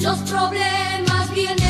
Los problemas vienen.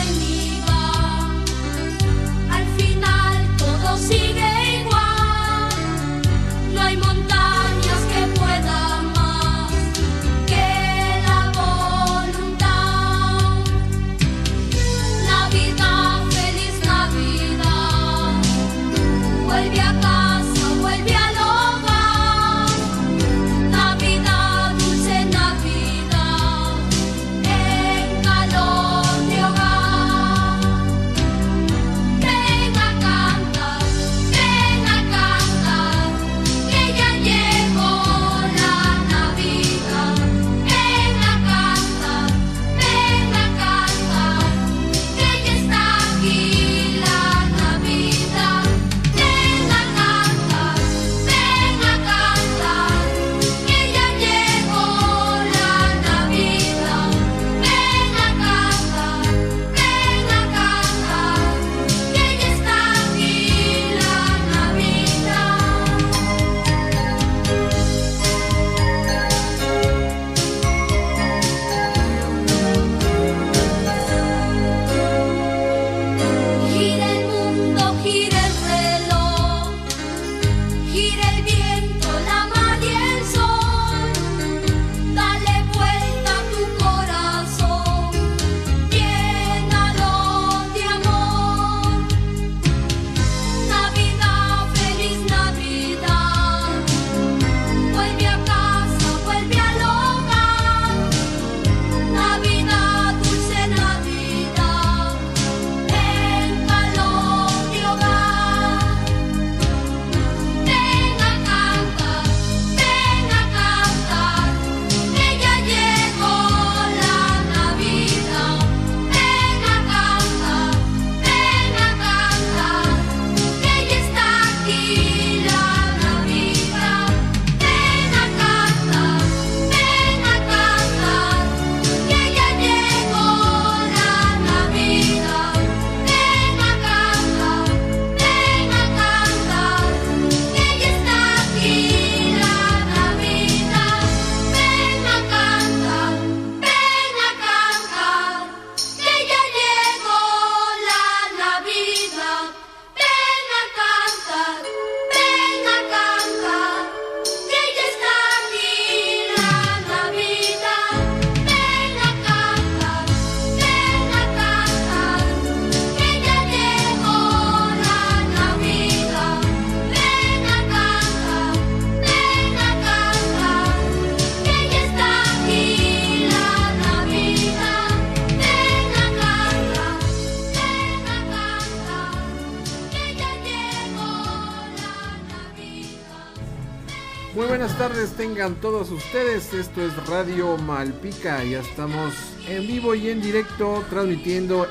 Tengan todos ustedes. Esto es Radio Malpica. Ya estamos en vivo y en directo transmitiendo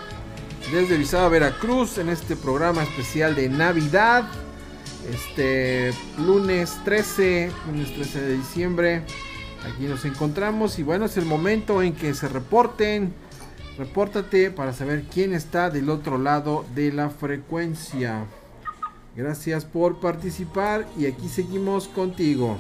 desde Visada Veracruz en este programa especial de Navidad. Este lunes 13, lunes 13 de diciembre. Aquí nos encontramos y bueno, es el momento en que se reporten. Repórtate para saber quién está del otro lado de la frecuencia. Gracias por participar y aquí seguimos contigo.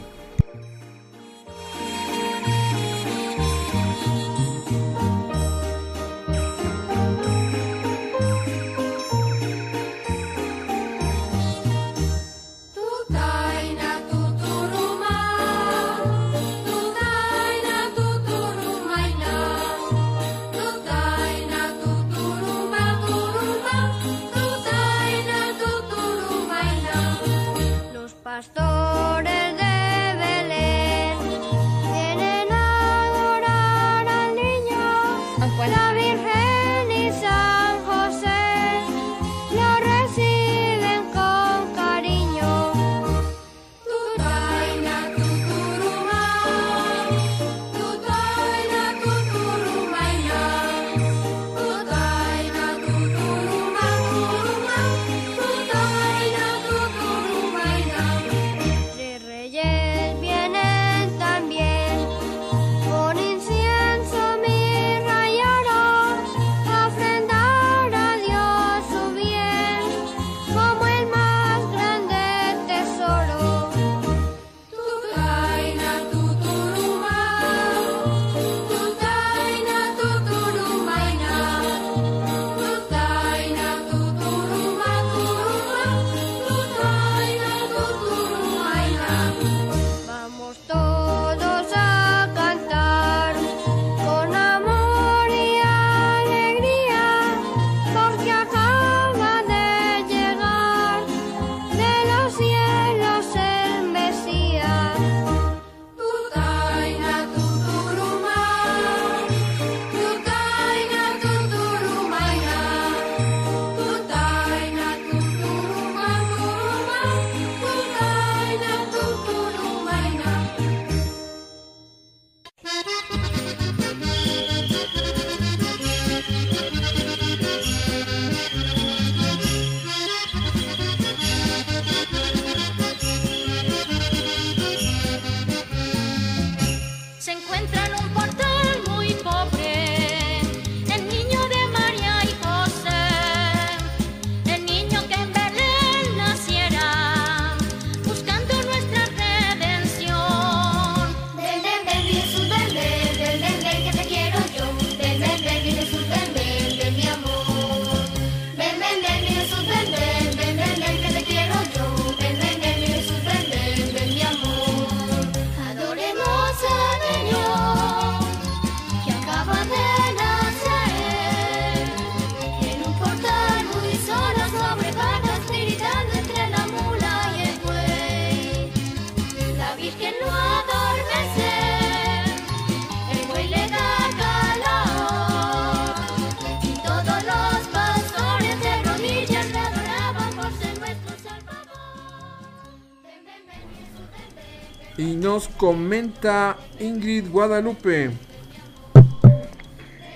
Comenta Ingrid Guadalupe.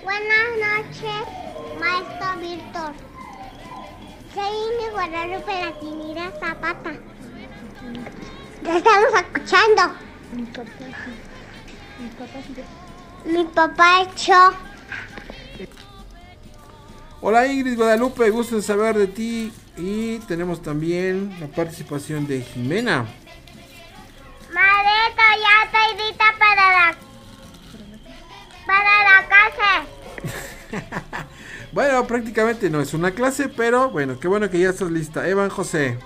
Buenas noches, maestro Víctor. Soy Ingrid Guadalupe Latinira Zapata. Te estamos escuchando. Mi papá, mi papá echó. Hola Ingrid Guadalupe, gusto de saber de ti. Y tenemos también la participación de Jimena. Prácticamente no es una clase, pero bueno, qué bueno que ya estás lista. Evan José.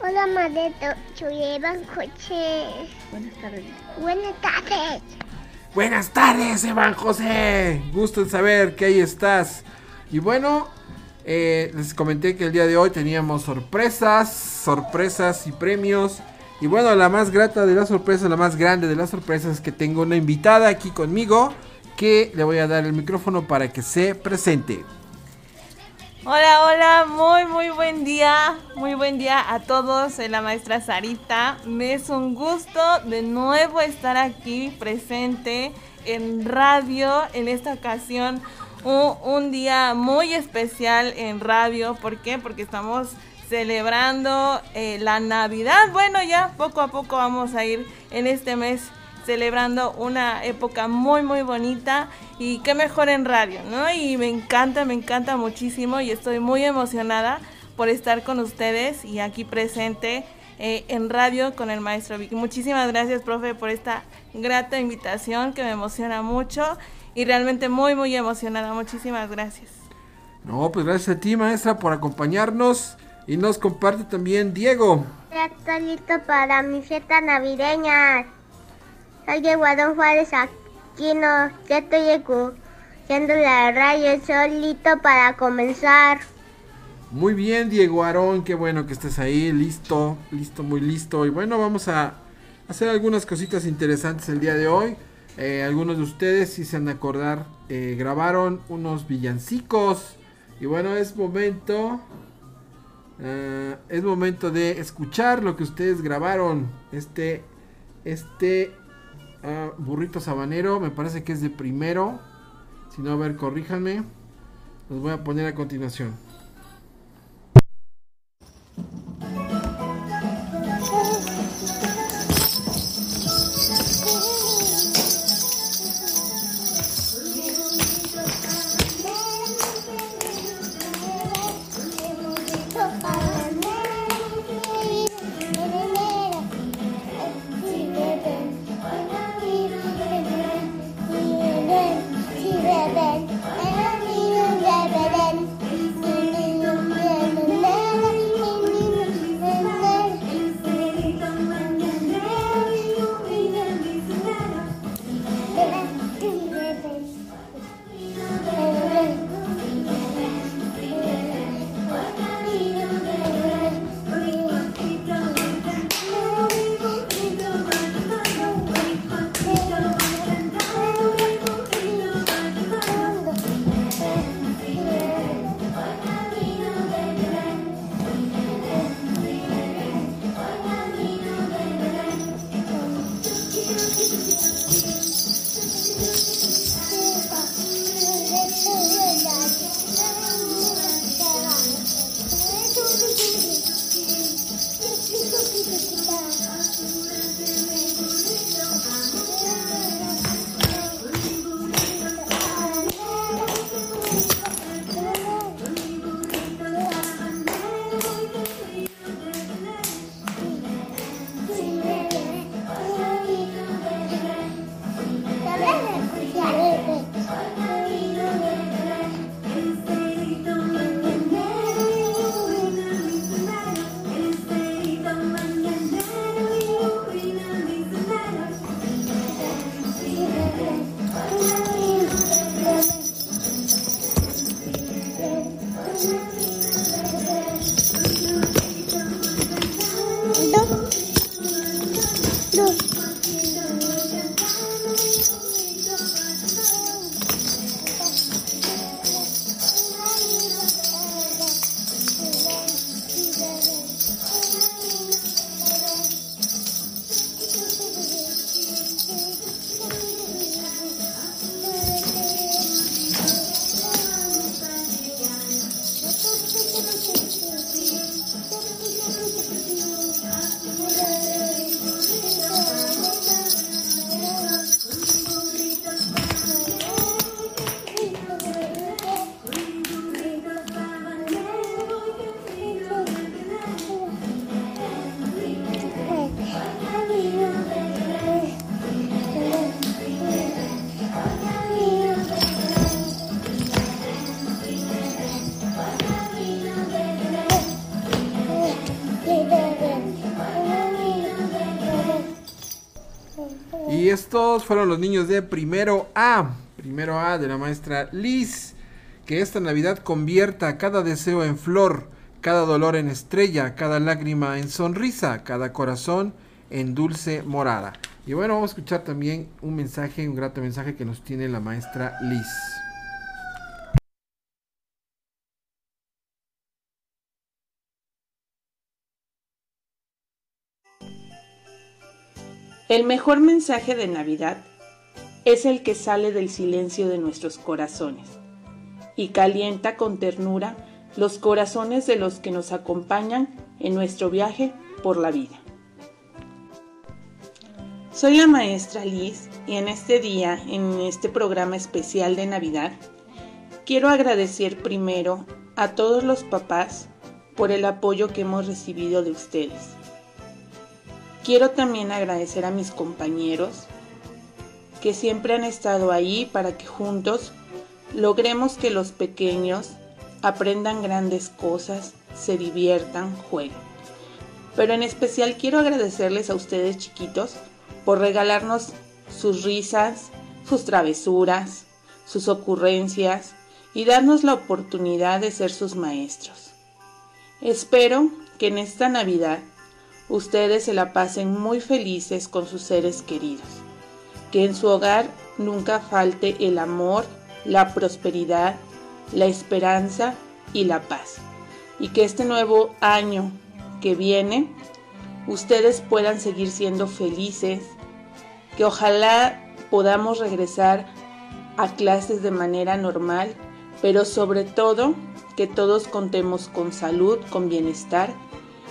Hola Mareto, soy Evan José. Buenas tardes. Buenas tardes. Buenas tardes, Evan José. Gusto en saber que ahí estás. Y bueno, eh, les comenté que el día de hoy teníamos sorpresas, sorpresas y premios. Y bueno, la más grata de las sorpresas, la más grande de las sorpresas es que tengo una invitada aquí conmigo que le voy a dar el micrófono para que se presente. Hola, hola, muy, muy buen día, muy buen día a todos, soy la maestra Sarita. Me es un gusto de nuevo estar aquí presente en radio en esta ocasión un, día muy especial en radio. ¿Por qué? Porque estamos celebrando eh, la Navidad. Bueno, ya poco a poco vamos a ir en este mes celebrando una época muy muy bonita y qué mejor en radio, ¿no? Y me encanta, me encanta muchísimo y estoy muy emocionada por estar con ustedes y aquí presente eh, en radio con el maestro Vic. Muchísimas gracias, profe, por esta grata invitación que me emociona mucho y realmente muy, muy emocionada. Muchísimas gracias. No, pues gracias a ti, maestra, por acompañarnos. Y nos comparte también Diego. Ya estoy listo para mi fiesta navideña. Soy Adón Juárez Aquino. Ya estoy escuchando la radio. Estoy listo para comenzar. Muy bien, Diego Aarón. Qué bueno que estés ahí. Listo, listo, muy listo. Y bueno, vamos a hacer algunas cositas interesantes el día de hoy. Eh, algunos de ustedes, si se han de acordar, eh, grabaron unos villancicos. Y bueno, es momento. Eh, es momento de escuchar lo que ustedes grabaron. Este. Este. Ah, burrito sabanero. Me parece que es de primero. Si no, a ver, corríjanme. Los voy a poner a continuación. Fueron los niños de primero A. Primero A de la maestra Liz. Que esta Navidad convierta cada deseo en flor, cada dolor en estrella, cada lágrima en sonrisa, cada corazón en dulce morada. Y bueno, vamos a escuchar también un mensaje, un grato mensaje que nos tiene la maestra Liz. El mejor mensaje de Navidad es el que sale del silencio de nuestros corazones y calienta con ternura los corazones de los que nos acompañan en nuestro viaje por la vida. Soy la maestra Liz y en este día, en este programa especial de Navidad, quiero agradecer primero a todos los papás por el apoyo que hemos recibido de ustedes Quiero también agradecer a mis compañeros que siempre han estado ahí para que juntos logremos que los pequeños aprendan grandes cosas, se diviertan, jueguen. Pero en especial quiero agradecerles a ustedes chiquitos por regalarnos sus risas, sus travesuras, sus ocurrencias y darnos la oportunidad de ser sus maestros. Espero que en esta Navidad ustedes se la pasen muy felices con sus seres queridos. Que en su hogar nunca falte el amor, la prosperidad, la esperanza y la paz. Y que este nuevo año que viene, ustedes puedan seguir siendo felices. Que ojalá podamos regresar a clases de manera normal, pero sobre todo que todos contemos con salud, con bienestar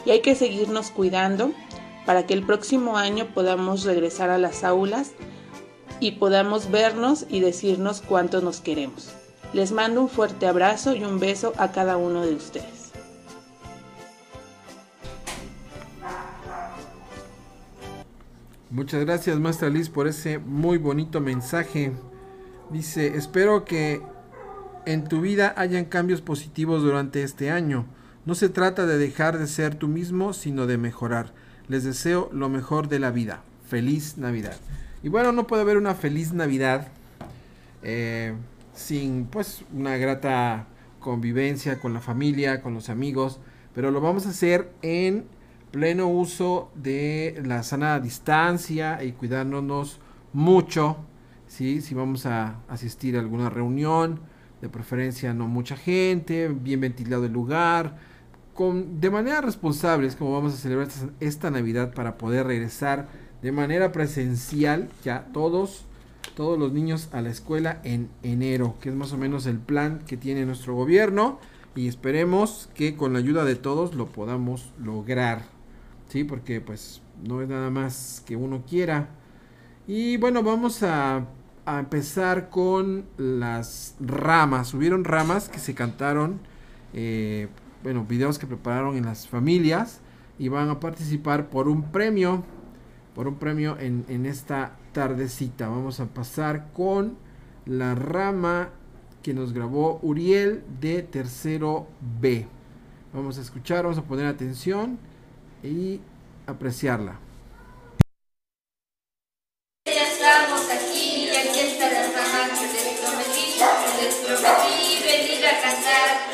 y hay que seguirnos cuidando para que el próximo año podamos regresar a las aulas y podamos vernos y decirnos cuánto nos queremos. Les mando un fuerte abrazo y un beso a cada uno de ustedes. Muchas gracias, maestra Liz, por ese muy bonito mensaje. Dice, espero que en tu vida hayan cambios positivos durante este año no se trata de dejar de ser tú mismo, sino de mejorar. Les deseo lo mejor de la vida. Feliz Navidad. Y bueno, no puede haber una feliz Navidad eh, sin pues una grata convivencia con la familia, con los amigos, pero lo vamos a hacer en pleno uso de la sana distancia y cuidándonos mucho. ¿sí? Si vamos a asistir a alguna reunión, de preferencia no mucha gente, bien ventilado el lugar, de manera responsable es como vamos a celebrar esta, Navidad para poder regresar de manera presencial ya todos, todos los niños a la escuela en enero, que es más o menos el plan que tiene nuestro gobierno y esperemos que con la ayuda de todos lo podamos lograr, ¿sí? Porque pues no es nada más que uno quiera. Y bueno, vamos a, a empezar con las ramas. Hubieron ramas que se cantaron eh, bueno, videos que prepararon en las familias y van a participar por un premio, por un premio en, en esta tardecita. Vamos a pasar con la rama que nos grabó Uriel de tercero B. Vamos a escuchar, vamos a poner atención y apreciarla. Estamos aquí aquí está la rama que les prometí, les prometí venir a cantar,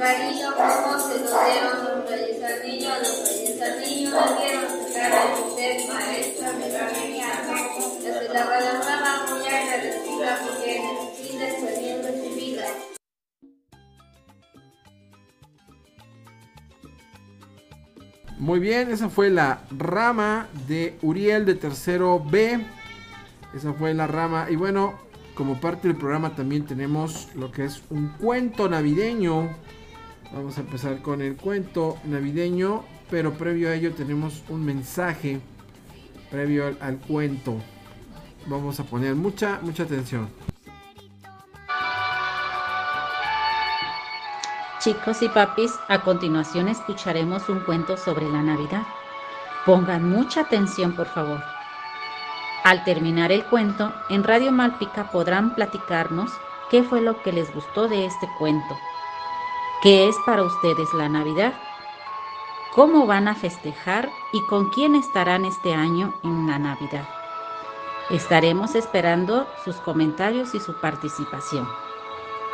con mucho cariño, como se lo dieron los reyes al niño, los reyes al niño su cara de usted, maestra, me la Desde la palabra muy agradecida porque en el fin de su vida. Muy bien, esa fue la rama de Uriel de tercero B. Esa fue la rama. Y bueno, como parte del programa también tenemos lo que es un cuento navideño. Vamos a empezar con el cuento navideño, pero previo a ello tenemos un mensaje previo al, cuento. Vamos a poner mucha, mucha atención. Chicos y papis, a continuación escucharemos un cuento sobre la Navidad. Pongan mucha atención, por favor. Al terminar el cuento, en Radio Malpica podrán platicarnos qué fue lo que les gustó de este cuento. ¿Qué es para ustedes la Navidad? cómo van a festejar y con quién estarán este año en la Navidad. Estaremos esperando sus comentarios y su participación.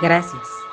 Gracias.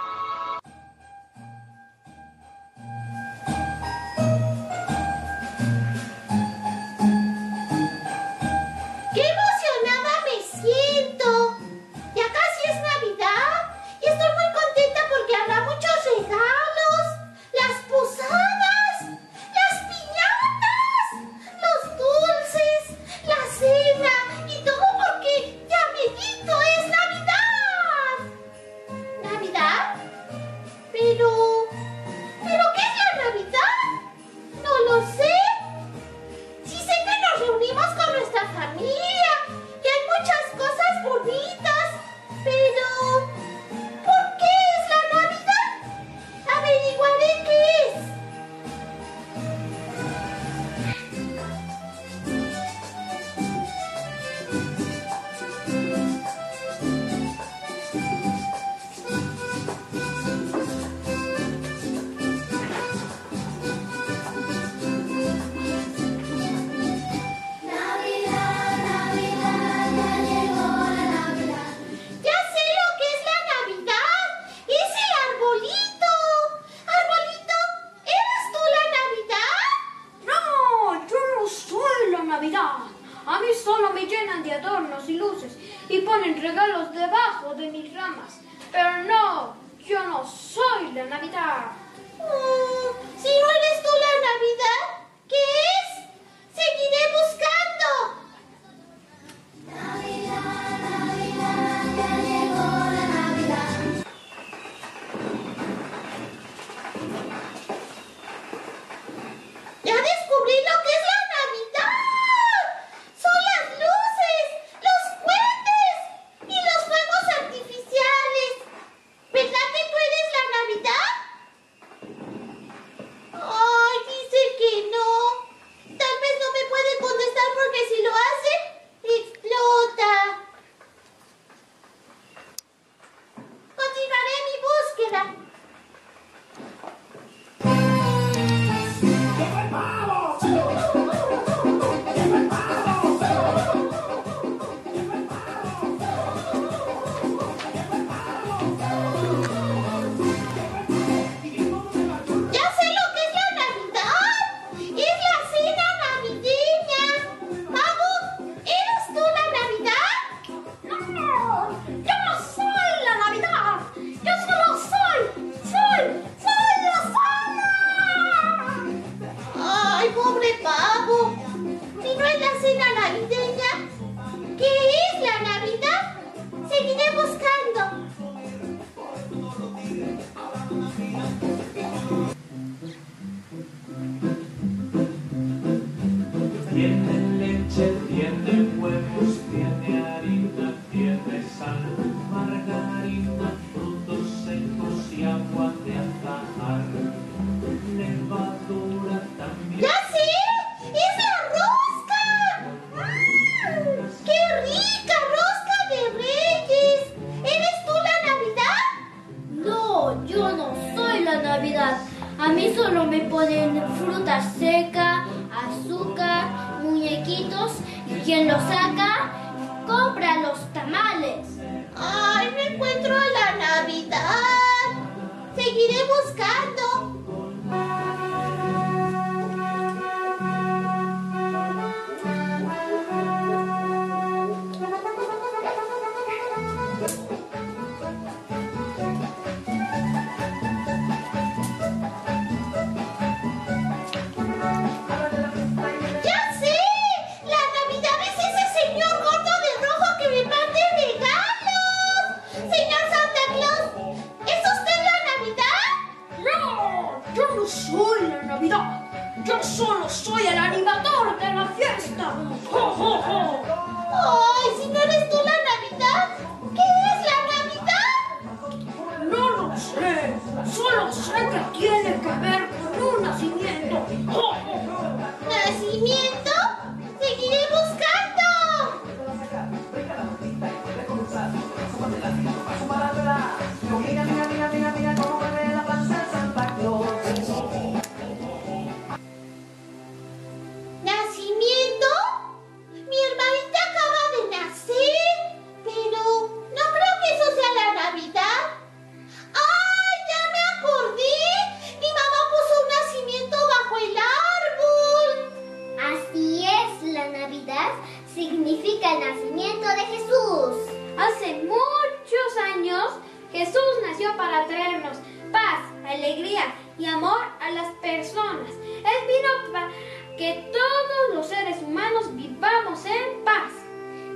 Jesús nació para traernos paz, alegría y amor a las personas. Él vino para que todos los seres humanos vivamos en paz.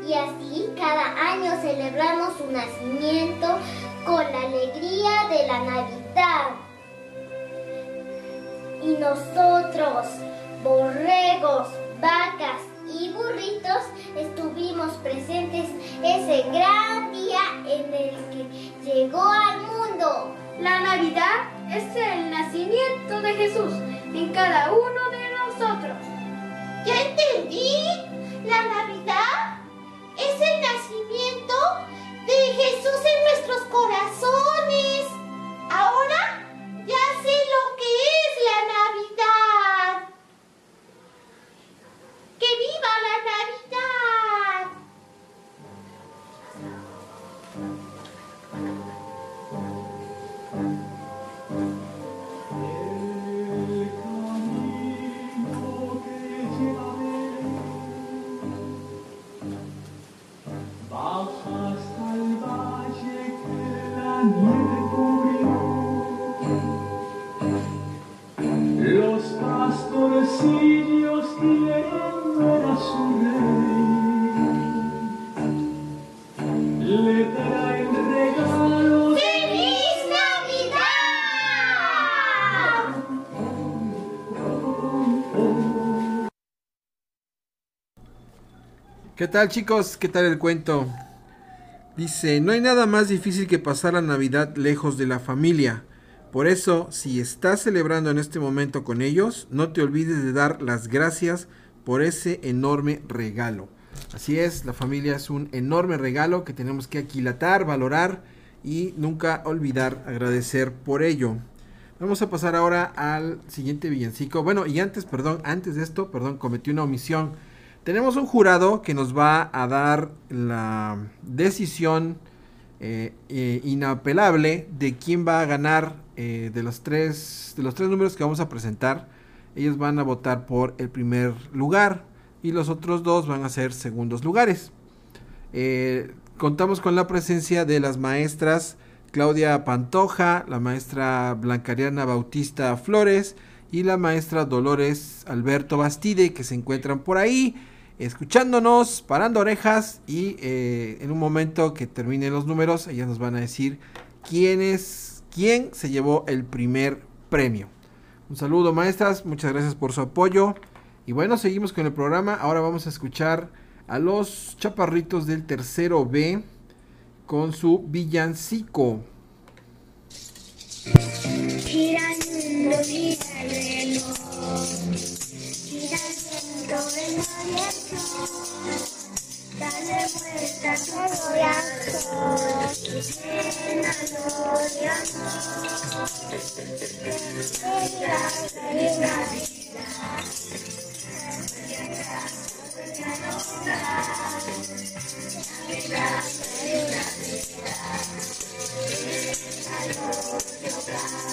Y así cada año celebramos su nacimiento con la alegría de la Navidad. Y nosotros, borregos, vacas y burritos, estuvimos presentes ese gran día en el que llegó al mundo. La Navidad es el nacimiento de Jesús en cada uno de nosotros. ¿Ya entendí? La Navidad es el nacimiento de Jesús en nuestros corazones. Ahora ya sé lo que es la Navidad. ¡Que viva la Navidad! ¿Qué tal chicos? ¿Qué tal el cuento? Dice, no hay nada más difícil que pasar la Navidad lejos de la familia. Por eso, si estás celebrando en este momento con ellos, no te olvides de dar las gracias por ese enorme regalo. Así es, la familia es un enorme regalo que tenemos que aquilatar, valorar y nunca olvidar agradecer por ello. Vamos a pasar ahora al siguiente villancico. Bueno, y antes, perdón, antes de esto, perdón, cometí una omisión. Tenemos un jurado que nos va a dar la decisión eh, eh, inapelable de quién va a ganar eh, de los tres de los tres números que vamos a presentar. Ellos van a votar por el primer lugar y los otros dos van a ser segundos lugares. Contamos con la presencia de las maestras Claudia Pantoja, la maestra Blancariana Bautista Flores y la maestra Dolores Alberto Bastide que se encuentran por ahí escuchándonos, parando orejas y eh, en un momento que terminen los números ellas nos van a decir quién es, quién se llevó el primer premio. Un saludo maestras, muchas gracias por su apoyo. Y bueno, seguimos con el programa. Ahora vamos a escuchar a los chaparritos del tercero B con su villancico. Gira el Dale vuelta todo viaje, llénalo de amor. Venga, feliz Navidad. Navidad, feliz Navidad. Llénalo de hogar.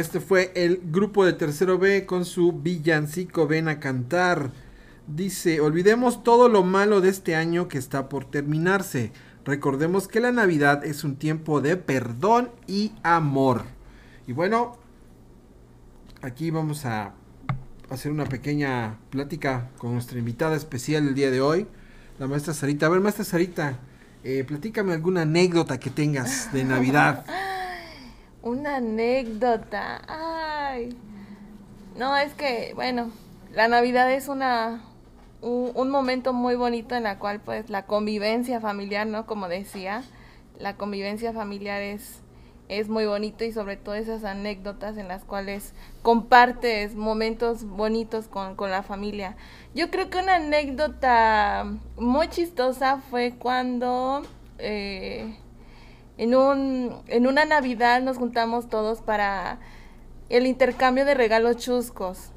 Este fue el grupo de tercero B con su villancico Ven a cantar. Dice, olvidemos todo lo malo de este año que está por terminarse. Recordemos que la Navidad es un tiempo de perdón y amor. Y bueno, aquí vamos a hacer una pequeña plática con nuestra invitada especial el día de hoy, la maestra Sarita. A ver, maestra Sarita, eh, platícame alguna anécdota que tengas de Navidad. Una anécdota. Ay. No, es que, bueno, la Navidad es una un, momento muy bonito en la cual pues la convivencia familiar, ¿no? Como decía, la convivencia familiar es es muy bonito y sobre todo esas anécdotas en las cuales compartes momentos bonitos con, con la familia. Yo creo que una anécdota muy chistosa fue cuando eh, en, un, en una Navidad nos juntamos todos para el intercambio de regalos chuscos,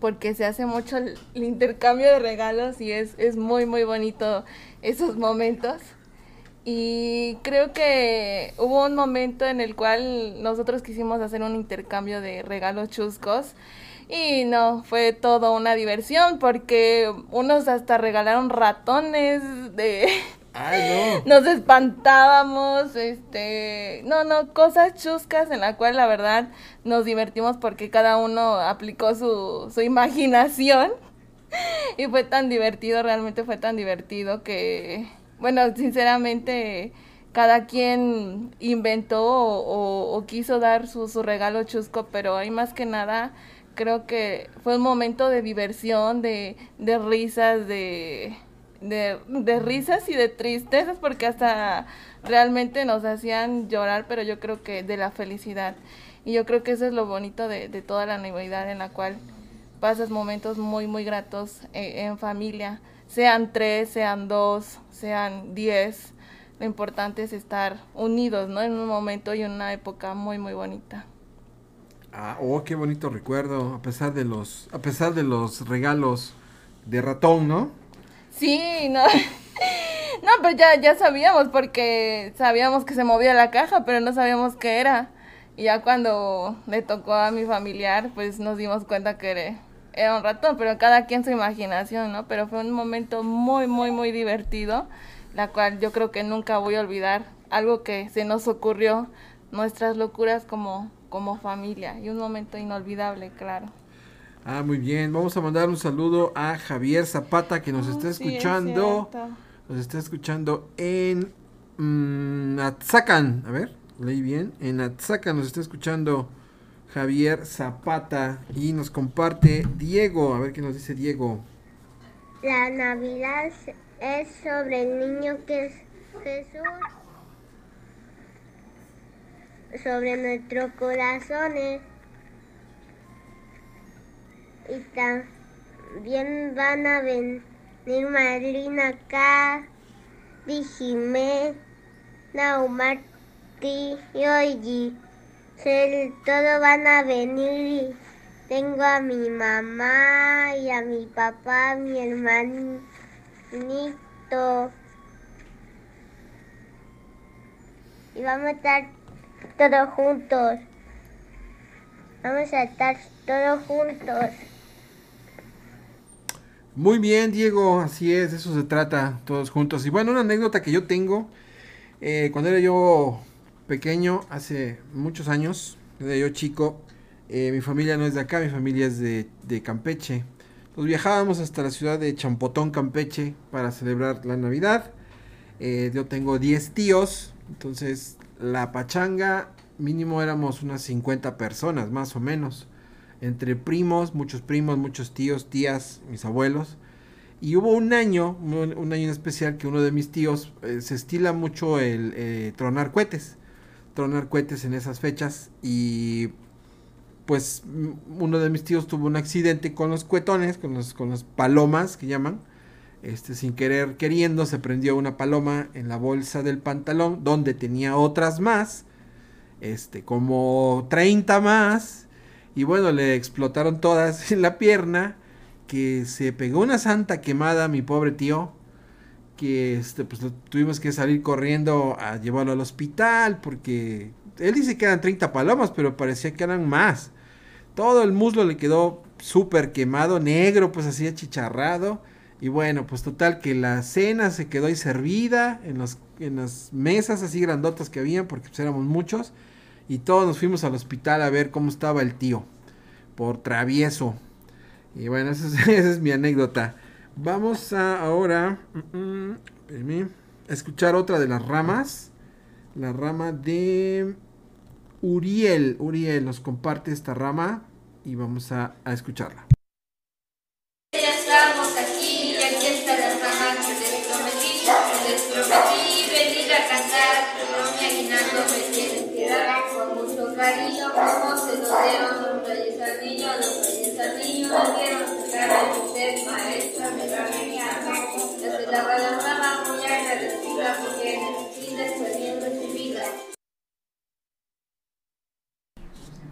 porque se hace mucho el, intercambio de regalos y es, es muy, muy bonito esos momentos. Y creo que hubo un momento en el cual nosotros quisimos hacer un intercambio de regalos chuscos. Y no, fue todo una diversión porque unos hasta regalaron ratones de, Nos espantábamos, este, no, no, cosas chuscas en la cual la verdad nos divertimos porque cada uno aplicó su, su imaginación. Y fue tan divertido, realmente fue tan divertido que, bueno, sinceramente cada quien inventó o, o, o quiso dar su, su regalo chusco, pero hay más que nada creo que fue un momento de diversión, de, de risas, de de, de risas y de tristezas porque hasta realmente nos hacían llorar, pero yo creo que de la felicidad. Y yo creo que eso es lo bonito de, de toda la Navidad en la cual pasas momentos muy, muy gratos en, en familia. Sean tres, sean dos, sean diez. Lo importante es estar unidos, ¿no? En un momento y una época muy, muy bonita. Ah, oh, qué bonito recuerdo, a pesar de los, a pesar de los regalos de ratón, ¿no? Sí, no. No, pero ya, ya sabíamos porque sabíamos que se movía la caja, pero no sabíamos qué era. Y ya cuando le tocó a mi familiar, pues nos dimos cuenta que era, un ratón, pero cada quien su imaginación, ¿no? Pero fue un momento muy, muy, muy divertido, la cual yo creo que nunca voy a olvidar. Algo que se nos ocurrió, nuestras locuras como, como familia. Y un momento inolvidable, claro. Ah, muy bien. Vamos a mandar un saludo a Javier Zapata que nos Oh, está sí, escuchando. es nos está escuchando en mm, Atzacan. A ver, leí bien. En Atzacan nos está escuchando Javier Zapata y nos comparte Diego. A ver qué nos dice Diego. La Navidad es sobre el niño que es Jesús, sobre nuestros corazones. Y también van a venir Marlina acá, Dijimé, Naumarti y Oyi. Todos van a venir y tengo a mi mamá y a mi papá, mi hermanito. Y vamos a estar todos juntos. Vamos a estar todos juntos. Muy bien, Diego, así es, de eso se trata, todos juntos. Y bueno, una anécdota que yo tengo, eh, cuando era yo pequeño, hace muchos años, era yo chico, eh, mi familia no es de acá, mi familia es de, Campeche. Pues viajábamos hasta la ciudad de Champotón, Campeche, para celebrar la Navidad. Eh, yo tengo 10 tíos, entonces la pachanga mínimo éramos unas 50 personas, más o menos. Entre primos, muchos primos, muchos tíos, tías, mis abuelos. Y hubo un año, un, año especial, que uno de mis tíos eh, se estila mucho el eh, tronar cohetes. Tronar cohetes en esas fechas. Y pues uno de mis tíos tuvo un accidente con los cuetones, con los, con las palomas que llaman. Este, sin querer queriendo, se prendió una paloma en la bolsa del pantalón, donde tenía otras más, este, como 30 más, y bueno, le explotaron todas en la pierna, que se pegó una santa quemada mi pobre tío, que este, pues tuvimos que salir corriendo a llevarlo al hospital, porque él dice que eran 30 palomas, pero parecía que eran más. Todo el muslo le quedó súper quemado, negro, pues así achicharrado. Y bueno, pues total que la cena se quedó ahí servida en, los, en las mesas así grandotas que habían, porque pues éramos muchos. Y todos nos fuimos al hospital a ver cómo estaba el tío, por travieso. Y bueno, esa es, mi anécdota. Vamos a ahora mm, mm, escuchar otra de las ramas. La rama de Uriel. Uriel nos comparte esta rama y vamos a escucharla.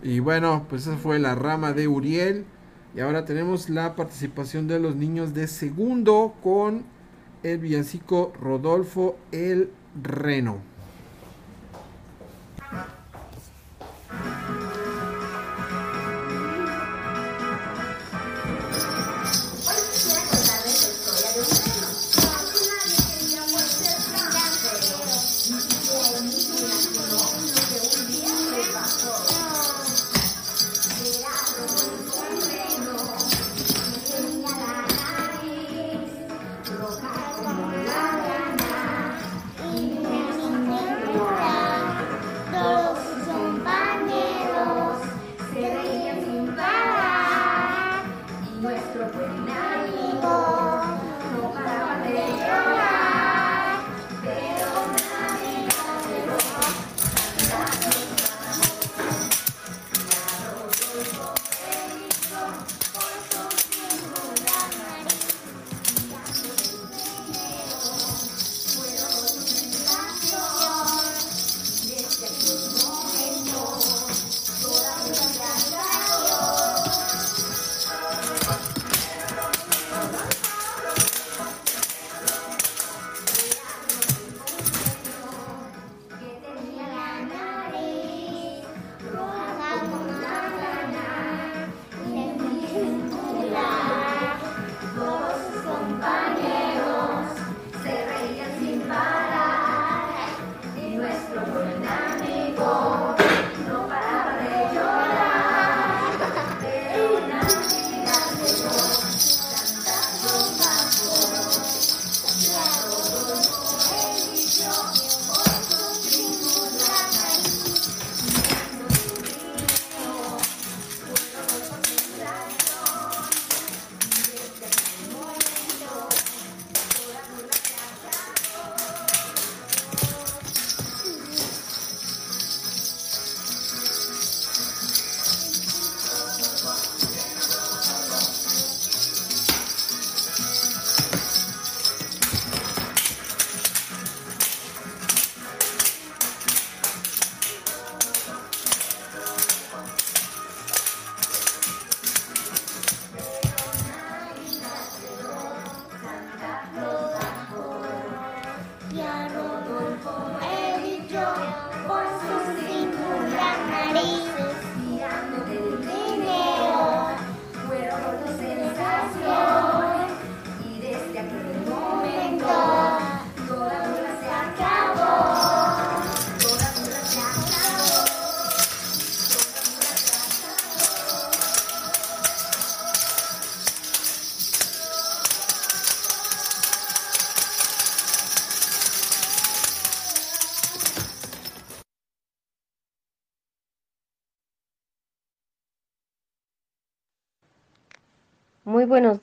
Y bueno, pues esa fue la rama de Uriel. Y ahora tenemos la participación de los niños de segundo con el villancico Rodolfo el Reno.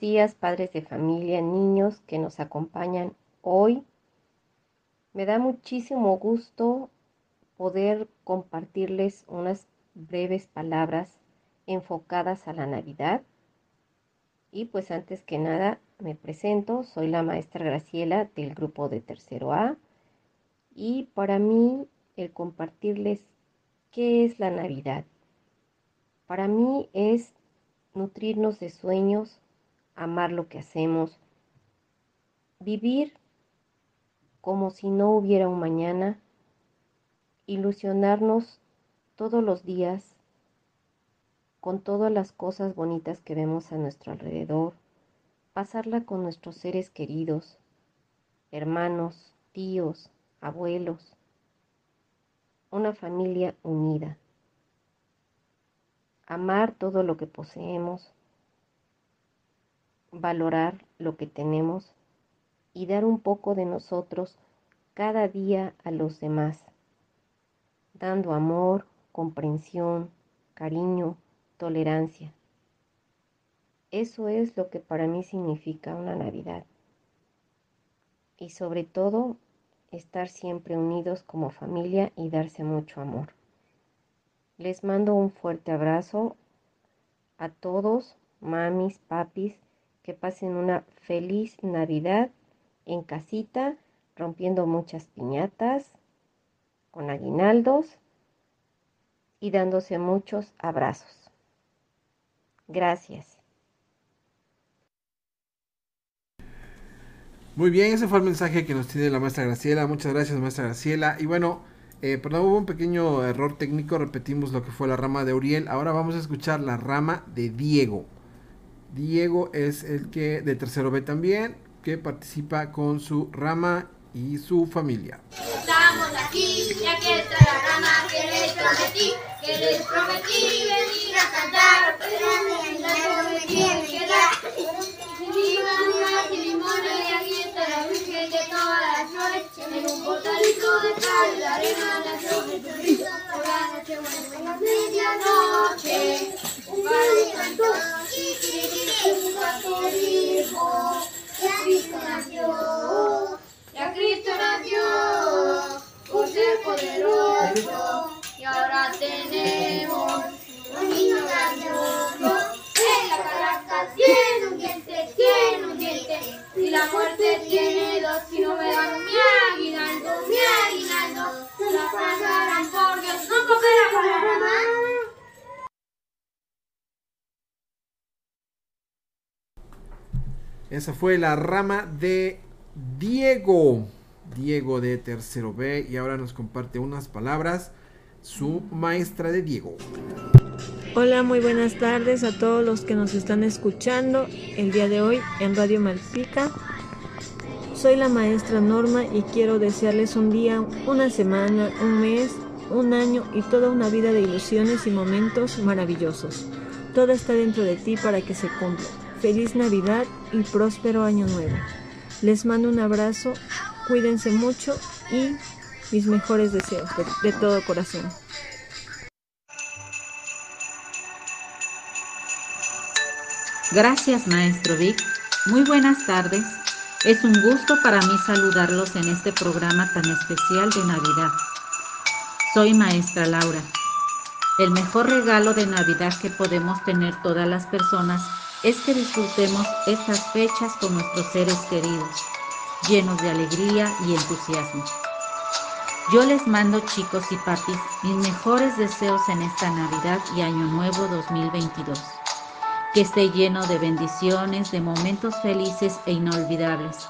Días, padres de familia, niños que nos acompañan hoy. Me da muchísimo gusto poder compartirles unas breves palabras enfocadas a la Navidad. Y pues antes que nada me presento, soy la maestra Graciela del grupo de tercero A y para mí el compartirles qué es la Navidad. Para mí es nutrirnos de sueños, amar lo que hacemos, vivir como si no hubiera un mañana, ilusionarnos todos los días con todas las cosas bonitas que vemos a nuestro alrededor, pasarla con nuestros seres queridos, hermanos, tíos, abuelos, una familia unida amar todo lo que poseemos, valorar lo que tenemos y dar un poco de nosotros cada día a los demás, dando amor, comprensión, cariño, tolerancia. Eso es lo que para mí significa una Navidad. Y sobre todo, estar siempre unidos como familia y darse mucho amor. Les mando un fuerte abrazo a todos, mamis, papis, que pasen una feliz Navidad en casita, rompiendo muchas piñatas, con aguinaldos y dándose muchos abrazos. Gracias. Muy bien, ese fue el mensaje que nos tiene la maestra Graciela. Muchas gracias, maestra Graciela. Y bueno, eh, perdón, hubo un pequeño error técnico, repetimos lo que fue la rama de Uriel. Ahora vamos a escuchar la rama de Diego. Diego es el que de tercero B también, que participa con su rama y su familia. Estamos aquí, y aquí está la rama que les prometí, que les prometí venir a cantar, pero me prometí quedar. y aquí está la Virgen de todas las noches, en un portalito de cal, la arena nació Jesucristo, por la noche buena, a medianoche, un padre cantó, y que un pastor dijo, que Cristo nació. Ya Cristo nació por ser poderoso y ahora tenemos un niño grandioso. En la caraca tiene un diente, tiene un diente y la muerte tiene dos. Si no me dan mi aguinaldo, mi aguinaldo, la pagarán por Dios. No coopera con la rama. Esa fue la rama de Diego. Diego de tercero B y ahora nos comparte unas palabras su maestra de Diego. Hola, muy buenas tardes a todos los que nos están escuchando el día de hoy en Radio Malpica. Soy la maestra Norma y quiero desearles un día, una semana, un mes, un año y toda una vida de ilusiones y momentos maravillosos. Todo está dentro de ti para que se cumpla. Feliz Navidad y próspero año nuevo. Les mando un abrazo, cuídense mucho y mis mejores deseos de, todo corazón. Gracias, maestro Vic. Muy buenas tardes. Es un gusto para mí saludarlos en este programa tan especial de Navidad. Soy maestra Laura. El mejor regalo de Navidad que podemos tener todas las personas es que disfrutemos estas fechas con nuestros seres queridos, llenos de alegría y entusiasmo. Yo les mando chicos y papis mis mejores deseos en esta Navidad y Año Nuevo 2022. Que esté lleno de bendiciones, de momentos felices e inolvidables.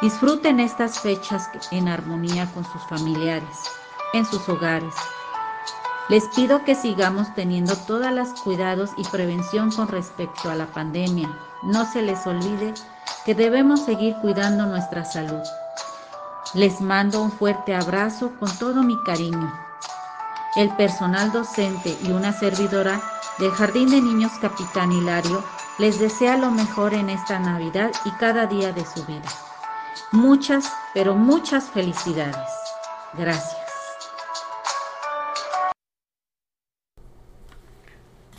Disfruten estas fechas en armonía con sus familiares, en sus hogares, les pido que sigamos teniendo todos los cuidados y prevención con respecto a la pandemia. No se les olvide que debemos seguir cuidando nuestra salud. Les mando un fuerte abrazo con todo mi cariño. El personal docente y una servidora del Jardín de Niños Capitán Hilario les desea lo mejor en esta Navidad y cada día de su vida. Muchas, pero muchas felicidades. Gracias.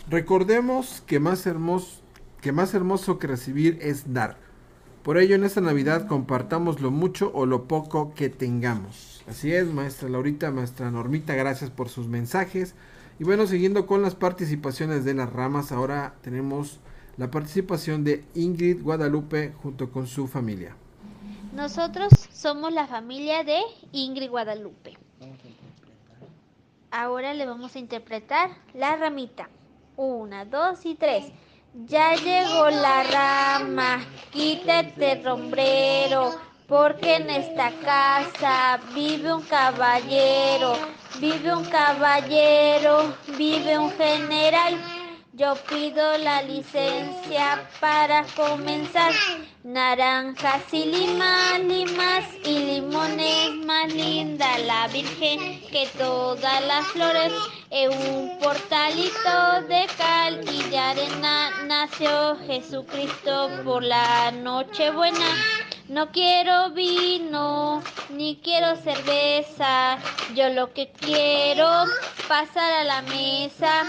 Recordemos que más hermoso que recibir es dar. Por ello en esta Navidad compartamos lo mucho o lo poco que tengamos. Así es, maestra Laurita, maestra Normita, gracias por sus mensajes. Y bueno, siguiendo con las participaciones de las ramas, ahora tenemos la participación de Ingrid Guadalupe junto con su familia. Nosotros somos la familia de Ingrid Guadalupe. Ahora le vamos a interpretar la ramita. Una, dos y tres. Ya llegó la rama, quítate el sombrero, porque en esta casa vive un caballero, vive un caballero, vive un general. Yo pido la licencia para comenzar. Naranjas y limas, limas y limones, más linda la Virgen que todas las flores. En un portalito de cal y de arena nació Jesucristo por la noche buena. No quiero vino, ni quiero cerveza. Yo lo que quiero pasar a la mesa.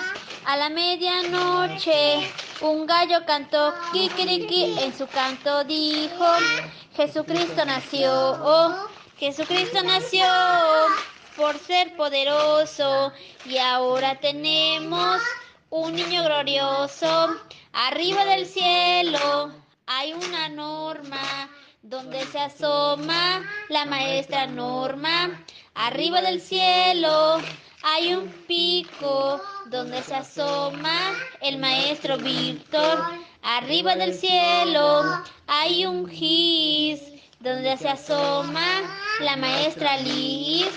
A la medianoche un gallo cantó kikiriki, en su canto dijo, Jesucristo nació, oh, Jesucristo nació por ser poderoso y ahora tenemos un niño glorioso. Arriba del cielo hay una norma donde se asoma la maestra Norma. Arriba del cielo hay un pico donde se asoma el maestro Víctor. Arriba del cielo hay un gis donde se asoma la maestra Liz.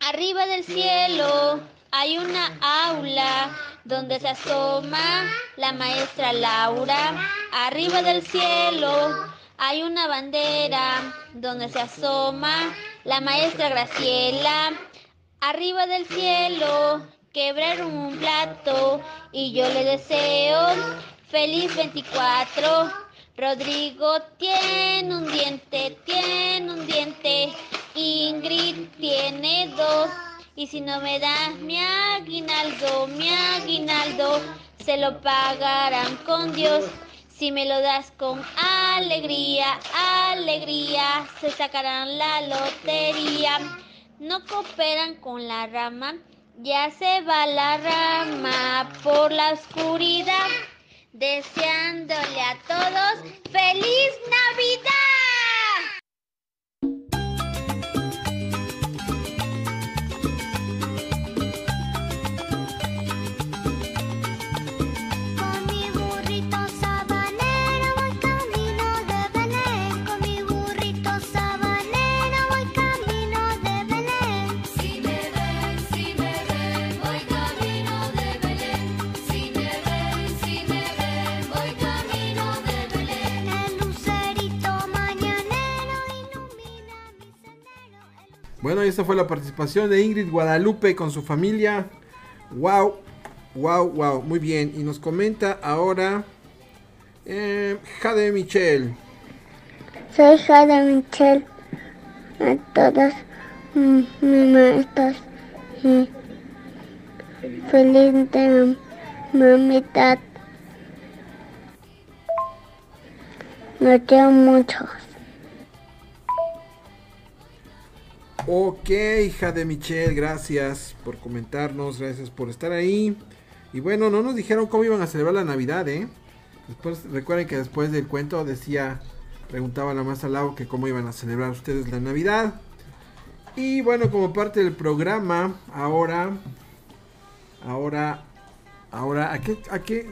Arriba del cielo hay una aula donde se asoma la maestra Laura. Arriba del cielo hay una bandera donde se asoma la maestra Graciela. Arriba del cielo quebrar un plato y yo le deseo feliz 24. Rodrigo tiene un diente, tiene un diente. Ingrid tiene dos. Y si no me das mi aguinaldo, mi aguinaldo, se lo pagarán con Dios. Si me lo das con alegría, alegría, se sacarán la lotería. No cooperan con la rama, ya se va la rama por la oscuridad, deseándole a todos feliz Navidad. Bueno, esta fue la participación de Ingrid Guadalupe con su familia. Wow, wow, wow, muy bien. Y nos comenta ahora eh, Jade Michel. Soy Jade Michel. A todas mis maestras. Y feliz de mamita. Los quiero mucho. Ok, hija de Michelle, gracias por comentarnos, gracias por estar ahí. Y bueno, no nos dijeron cómo iban a celebrar la Navidad, ¿eh? Después, recuerden que después del cuento decía, preguntaba la más al lado que cómo iban a celebrar ustedes la Navidad. Y bueno, como parte del programa, ahora, ahora, ahora, ¿a qué,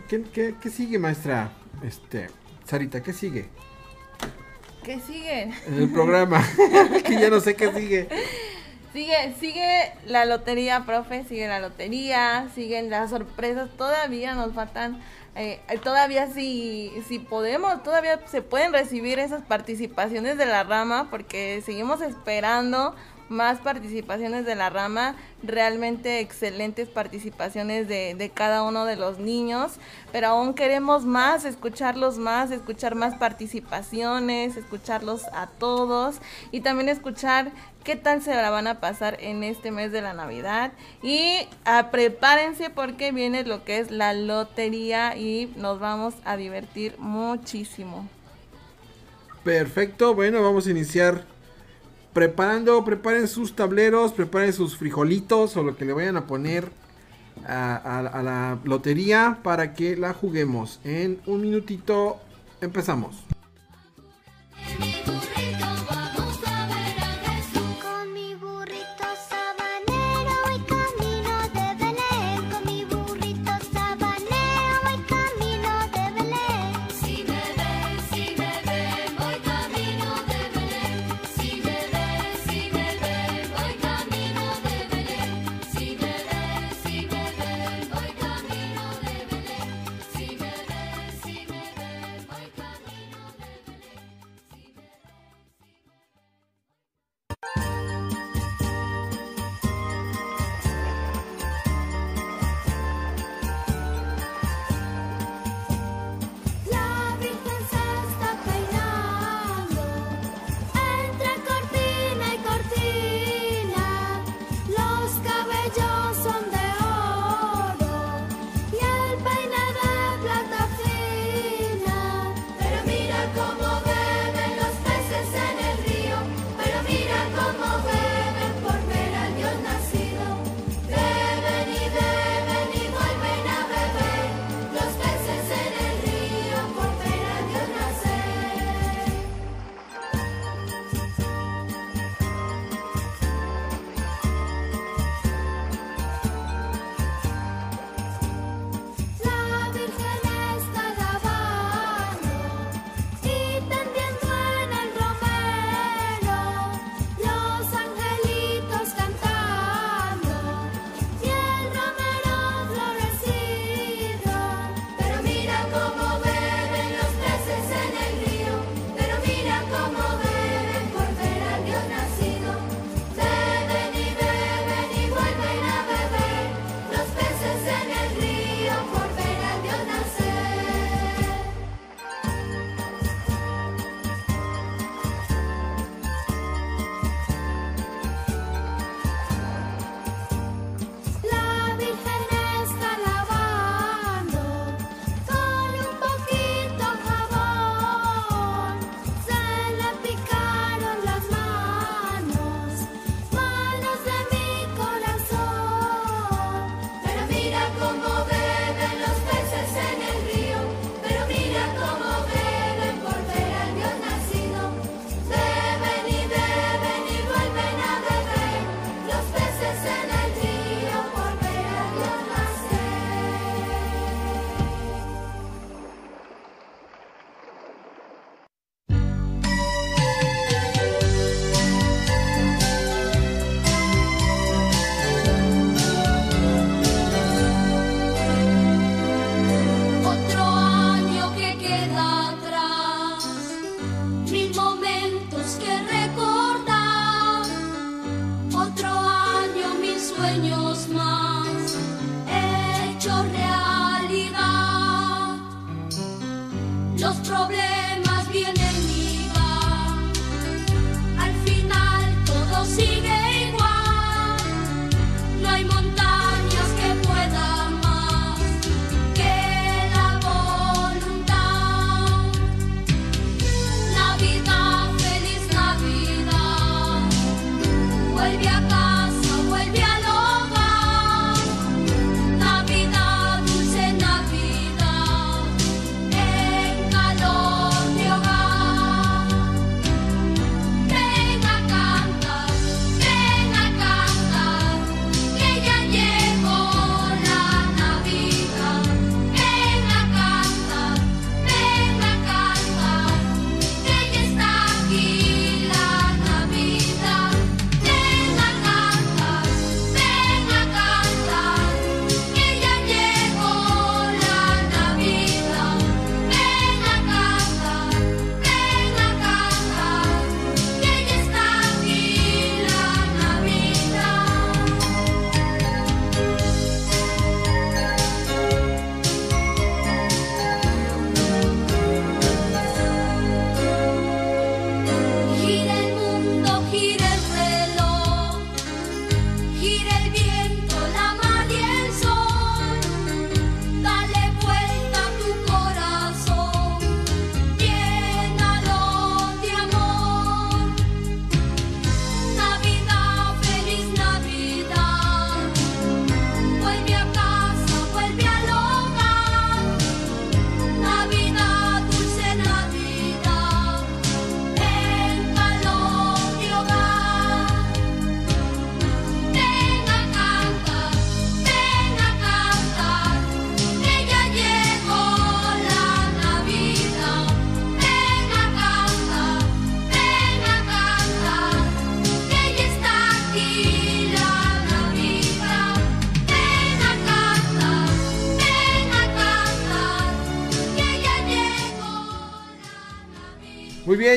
qué, qué, qué sigue, maestra? Este, Sarita, ¿qué sigue? ¿Qué sigue? En el programa. que ya no sé qué sigue. Sigue, sigue la lotería, profe, sigue la lotería, siguen las sorpresas, todavía nos faltan, eh, todavía si, si podemos, todavía se pueden recibir esas participaciones de la rama porque seguimos esperando más participaciones de la rama, realmente excelentes participaciones de, de cada uno de los niños, pero aún queremos más, escucharlos más, escuchar más participaciones, escucharlos a todos y también escuchar qué tal se la van a pasar en este mes de la Navidad. Y a, prepárense porque viene lo que es la lotería y nos vamos a divertir muchísimo. Perfecto, bueno, vamos a iniciar preparando, preparen sus tableros, preparen sus frijolitos o lo que le vayan a poner a, la lotería para que la juguemos. En un minutito empezamos.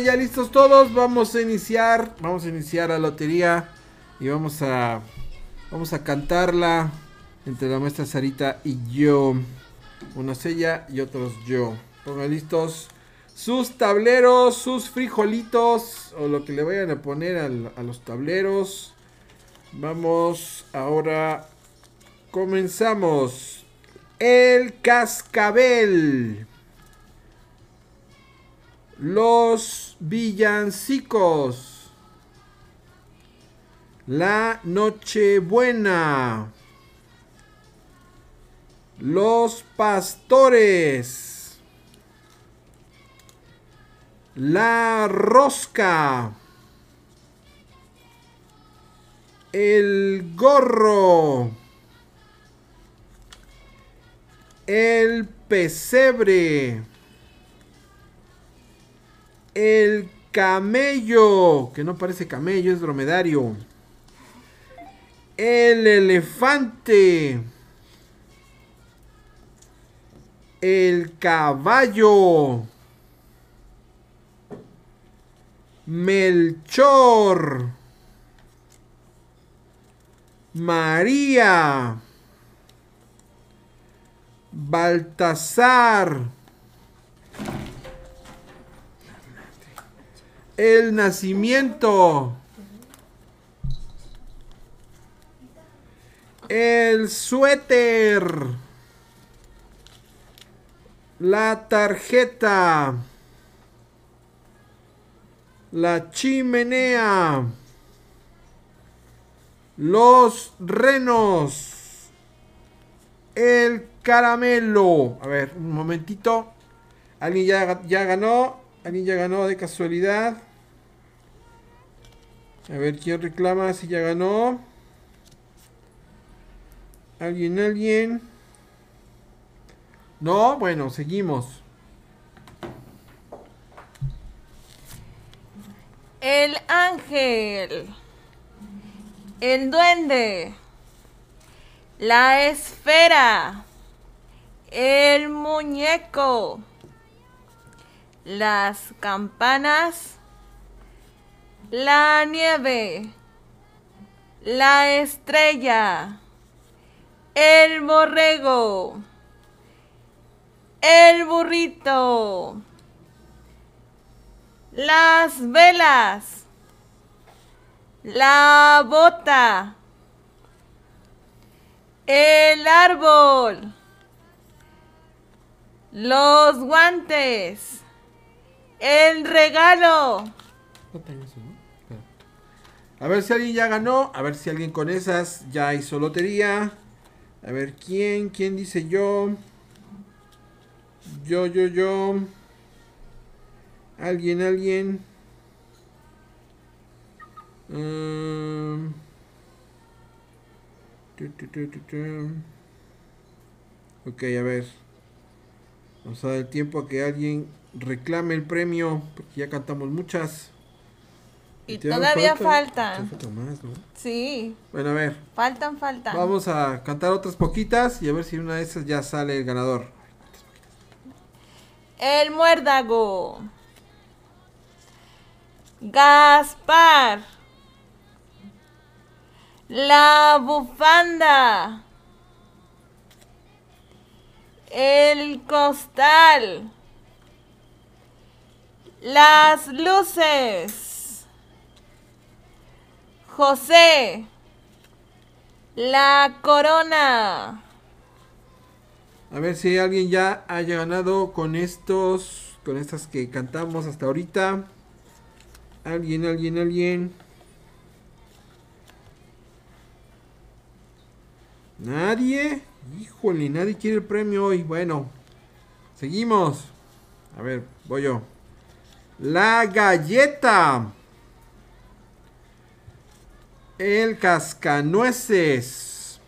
Ya listos todos. Vamos a iniciar. Vamos a iniciar la lotería. Y vamos a. Vamos a cantarla. Entre la maestra Sarita y yo. Unos ella y otros yo. Pongan listos sus tableros, sus frijolitos. O lo que le vayan a poner a los tableros. Vamos ahora. Comenzamos. El cascabel. Los villancicos. La Nochebuena. Los pastores. La rosca. El gorro. El pesebre. El camello. Que no parece camello, es dromedario. El elefante. El caballo. Melchor. María. Baltasar. El nacimiento. El suéter. La tarjeta. La chimenea. Los renos. El caramelo. A ver, un momentito. ¿Alguien ya, ya ganó? ¿Alguien ya ganó de casualidad? A ver, ¿quién reclama si ya ganó? ¿Alguien, alguien? No, bueno, seguimos. El ángel. El duende. La esfera. El muñeco. Las campanas. La nieve. La estrella. El borrego. El burrito. Las velas. La bota. El árbol. Los guantes. El regalo. A ver si alguien ya ganó. A ver si alguien con esas ya hizo lotería. A ver quién. ¿Quién dice yo? Yo, yo, yo. Alguien, alguien. Mm. Tu. Ok, a ver. Vamos a dar el tiempo a que alguien reclame el premio. Porque ya cantamos muchas. Y todavía falta- faltan. te falta más, ¿no? Sí, Bueno, a ver. faltan, faltan. Vamos a cantar otras poquitas y a ver si una de esas ya sale el ganador. El muérdago. Gaspar. La bufanda. El costal. Las luces. José. La corona. A ver si alguien ya haya ganado con estos, con estas que cantamos hasta ahorita. Alguien, alguien, alguien. Nadie. Híjole, nadie quiere el premio hoy. Bueno, seguimos. A ver, voy yo. La galleta. El cascanueces.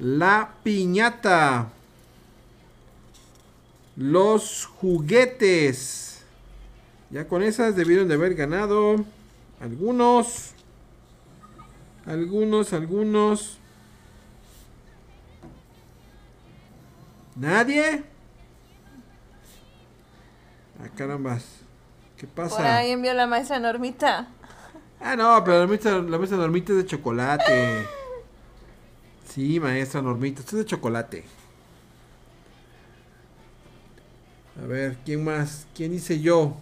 La piñata. Los juguetes. Ya con esas debieron de haber ganado. Algunos. Algunos, algunos. ¿Nadie? Ah, carambas. ¿Qué pasa? Por ahí envió la maestra Normita. Ah, no, pero la maestra, la maestra Normita es de chocolate. Sí, maestra Normita, usted es de chocolate. A ver, ¿quién más? ¿Quién dice yo?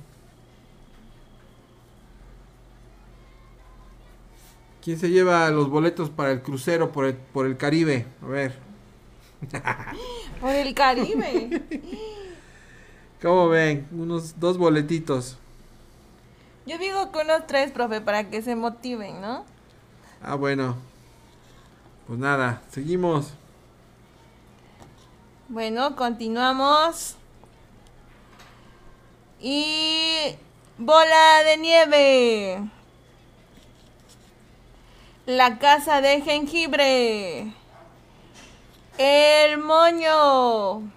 ¿Quién se lleva los boletos para el crucero por el, por el Caribe? A ver. Por el Caribe. ¿Cómo ven? Unos dos boletitos. Yo digo que unos tres, profe, para que se motiven, ¿no? Ah, bueno. Pues nada, seguimos. Bueno, continuamos. Y bola de nieve. La casa de jengibre. El moño.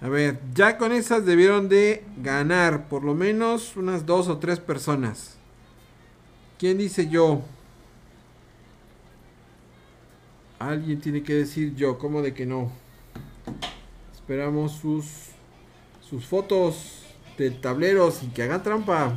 A ver, ya con esas debieron de ganar por lo menos unas dos o tres personas. ¿Quién dice yo? Alguien tiene que decir yo, ¿cómo de que no? Esperamos sus sus fotos de tableros y que hagan trampa.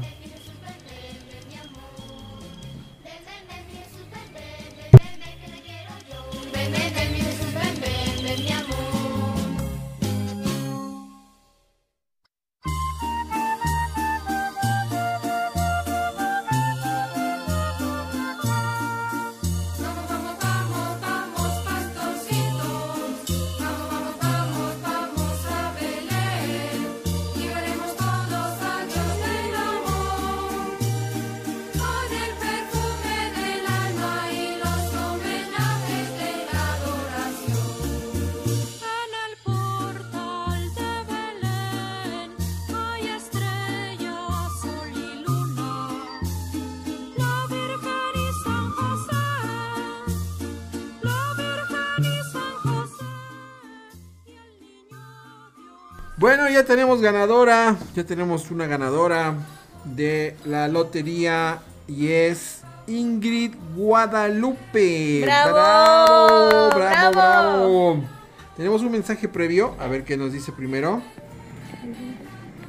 Ya tenemos ganadora, ya tenemos una ganadora de la lotería y es Ingrid Guadalupe. ¡Bravo! bravo, bravo, ¡Bravo! bravo. Tenemos un mensaje previo, a ver qué nos dice primero.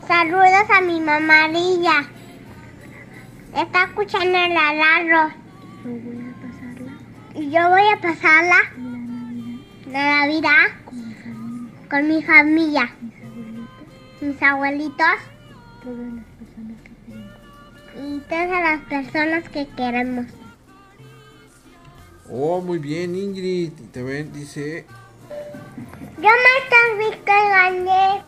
Saludos a mi mamá Lilla. Está escuchando la radio. Y yo voy a pasarla la Navidad con mi familia, mis abuelitos y todas las personas que queremos. Oh, muy bien, Ingrid. Y también dice, Yo me visto y gané.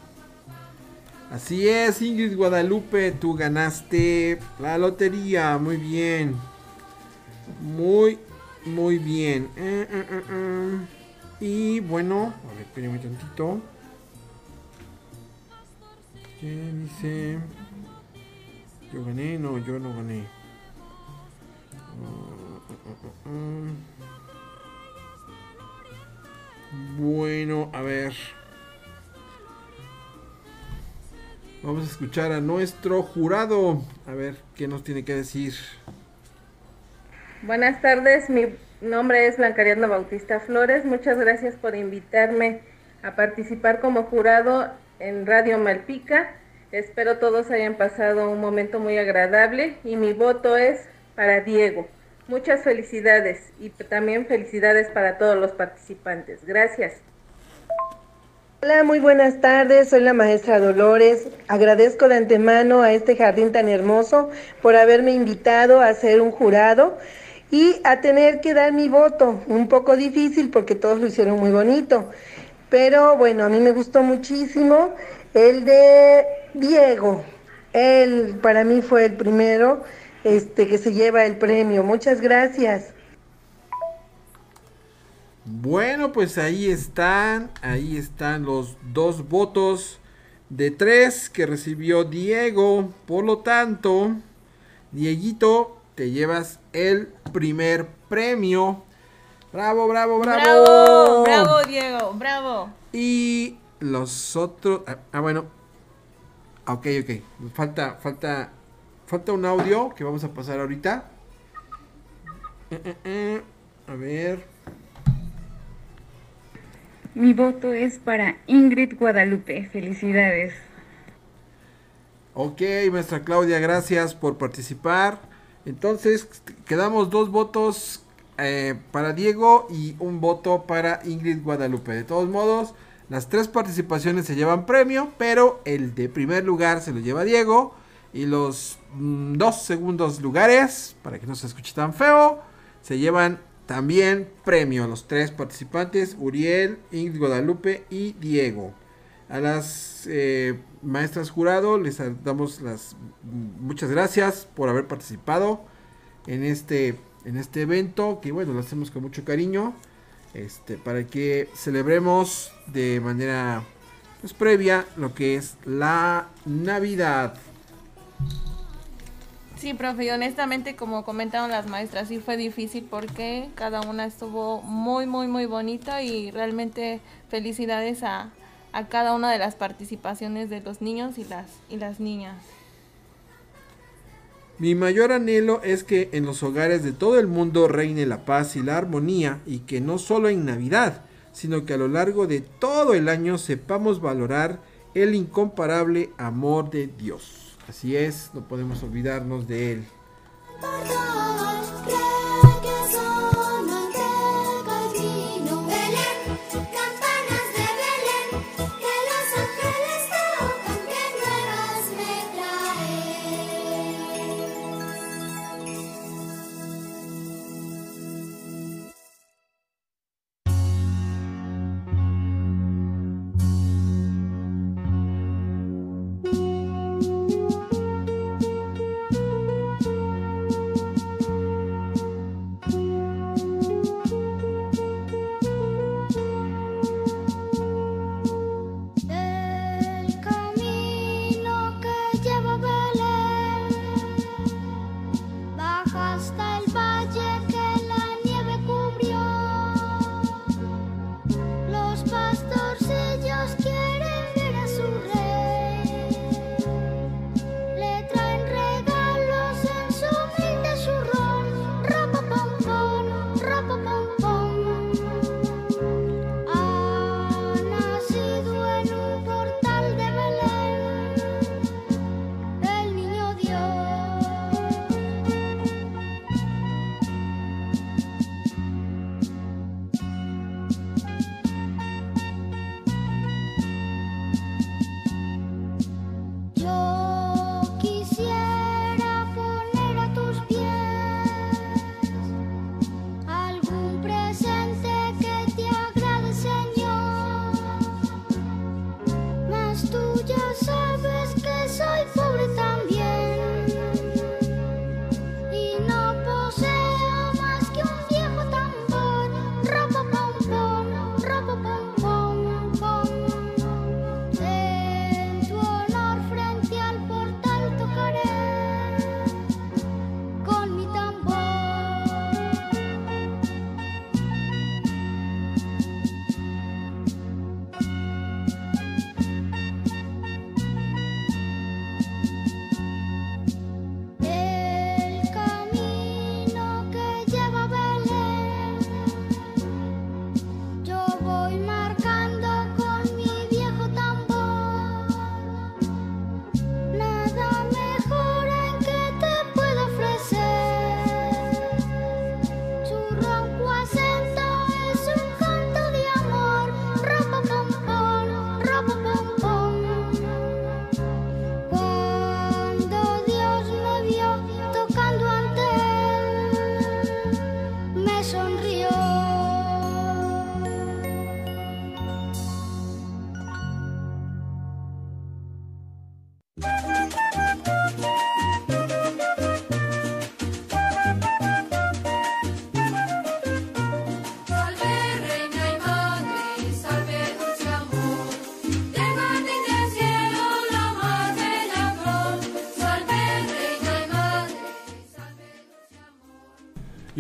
así es, Ingrid Guadalupe, tú ganaste la lotería. Muy bien. Muy, muy bien. Eh, eh, eh, eh. Y bueno, a ver, espérame tantito. ¿Qué dice? Yo gané, no, yo no gané. Bueno, a ver. Vamos a escuchar a nuestro jurado. A ver qué nos tiene que decir. Buenas tardes, mi nombre es Blancariadna Bautista Flores. Muchas gracias por invitarme a participar como jurado en Radio Malpica. Espero todos hayan pasado un momento muy agradable y mi voto es para Diego. Muchas felicidades y también felicidades para todos los participantes. Gracias. Hola, muy buenas tardes. Soy la maestra Dolores. Agradezco de antemano a este jardín tan hermoso por haberme invitado a ser un jurado y a tener que dar mi voto. Un poco difícil porque todos lo hicieron muy bonito. Pero bueno, a mí me gustó muchísimo el de Diego. Él para mí fue el primero este, que se lleva el premio. Muchas gracias. Bueno, pues ahí están, ahí están los dos votos de tres que recibió Diego. Por lo tanto, Dieguito, te llevas el primer premio. Bravo, bravo, bravo. Bravo, bravo, Diego, bravo. Y los otros, ah, ah, bueno, ok, ok, falta, falta, falta un audio que vamos a pasar ahorita. Eh, eh, eh, A ver. Mi voto es para Ingrid Guadalupe. Felicidades. Ok, maestra Claudia, gracias por participar. Entonces, quedamos dos votos eh, para Diego y un voto para Ingrid Guadalupe. De todos modos, las tres participaciones se llevan premio, pero el de primer lugar se lo lleva Diego. Y los mm, dos segundos lugares, para que no se escuche tan feo, se llevan también premio. Los tres participantes, Uriel, Ingrid Guadalupe y Diego. A las eh, maestras jurado les damos las mm, muchas gracias por haber participado en este, en este evento, que bueno, lo hacemos con mucho cariño. Este, para que celebremos de manera pues, previa lo que es la Navidad. Sí, profe, y honestamente, como comentaron las maestras, sí fue difícil porque cada una estuvo muy, muy, muy bonita y realmente felicidades a, a cada una de las participaciones de los niños y las, y las niñas. Mi mayor anhelo es que en los hogares de todo el mundo reine la paz y la armonía y que no solo en Navidad, sino que a lo largo de todo el año sepamos valorar el incomparable amor de Dios. Así es, no podemos olvidarnos de Él.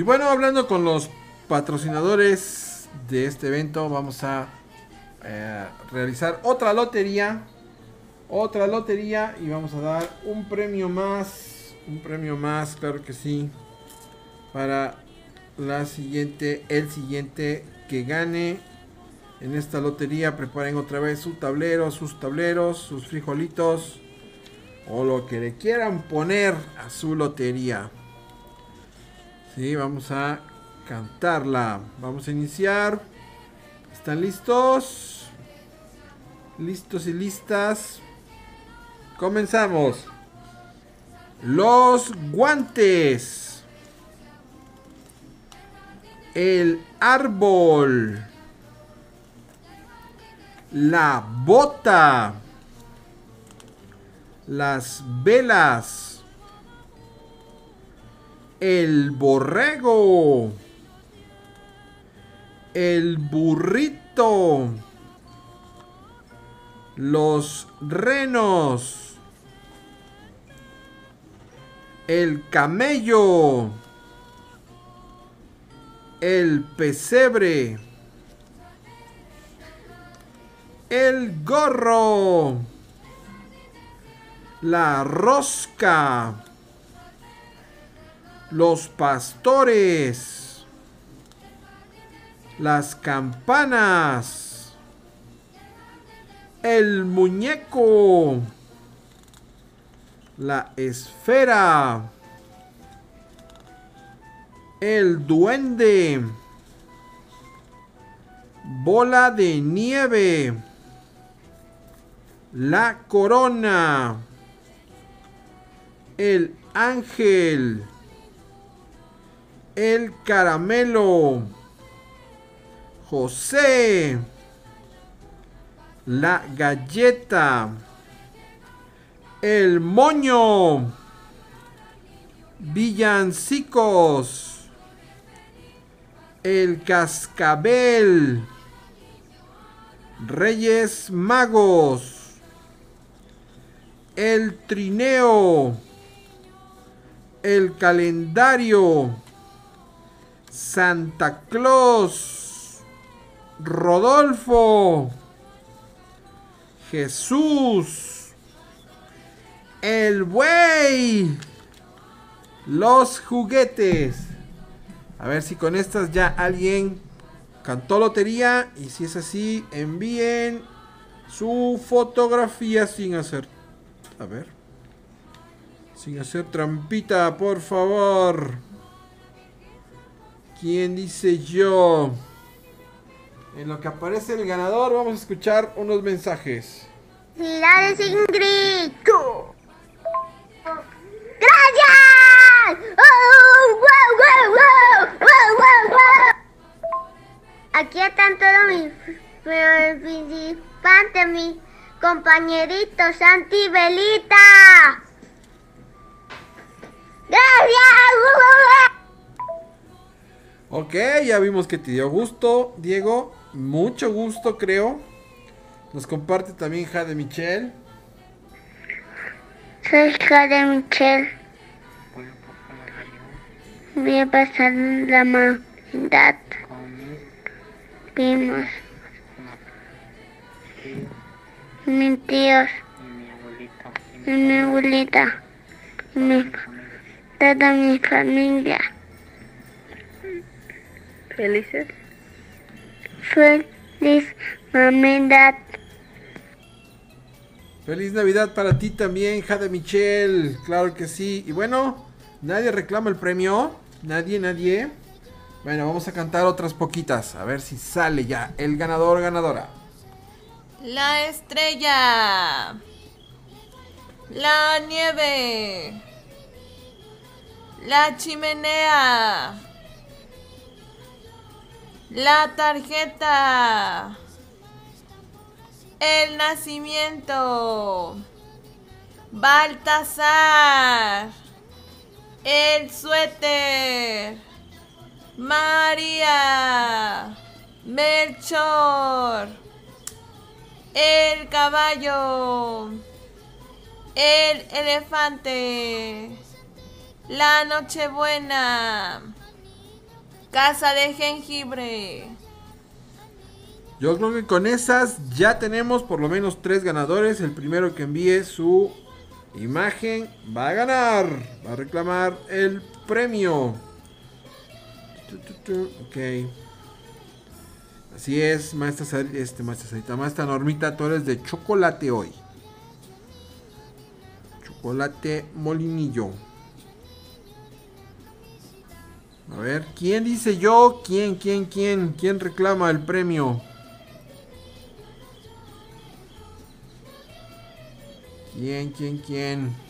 Bueno, hablando con los patrocinadores de este evento, vamos a eh, realizar otra lotería. Otra lotería y vamos a dar un premio más. Un premio más, claro que sí. Para la siguiente, el siguiente que gane en esta lotería. Preparen otra vez su tablero, sus tableros, sus frijolitos, o lo que le quieran poner a su lotería. Sí, vamos a cantarla. Vamos a iniciar. ¿Están listos? ¿Listos y listas? Comenzamos. Los guantes. El árbol. La bota. Las velas. El borrego. El burrito. Los renos. El camello. El pesebre. El gorro. La rosca. Los pastores. Las campanas. El muñeco. La esfera. El duende. Bola de nieve. La corona. El ángel. El caramelo. José. La galleta. El moño. Villancicos. El cascabel. Reyes magos. El trineo. El calendario. Santa Claus. Rodolfo. Jesús. El buey. Los juguetes. A ver si con estas ya alguien cantó lotería. Y si es así, envíen su fotografía sin hacer... A ver. Sin hacer trampita, por favor. ¿Quién dice yo? En lo que aparece el ganador, vamos a escuchar unos mensajes. ¡Felicidades, Ingrid! ¡Gracias! ¡Oh, wow, wow, wow! ¡Wow, wow! Aquí están todos mis participantes, mis compañeritos, Santi Belita. ¡Gracias! Ok, ya vimos que te dio gusto, Diego. Mucho gusto, creo. Nos comparte también Jade Michelle. Soy Jade Michelle. Voy a pasar la maldad. Primos. Mis tíos. Y mi abuelita. Mi, toda mi familia. ¿Felices? Feliz Navidad. Feliz Navidad para ti también, Jade Michelle. Claro que sí. Y bueno, nadie reclama el premio. Nadie, nadie. Bueno, vamos a cantar otras poquitas. A ver si sale ya el ganador o ganadora. La estrella. La nieve. La chimenea. La tarjeta. El nacimiento. Baltasar. El suéter. María. Melchor. El caballo. El elefante. La nochebuena. Casa de jengibre. Yo creo que con esas ya tenemos por lo menos tres ganadores. El primero que envíe su imagen va a ganar. Va a reclamar el premio. Ok. Así es, maestra, este, maestra Sarita, maestra Normita Torres de Chocolate hoy. Chocolate Molinillo. A ver, ¿quién dice yo? ¿Quién, quién, quién? ¿Quién reclama el premio? ¿Quién, quién, quién?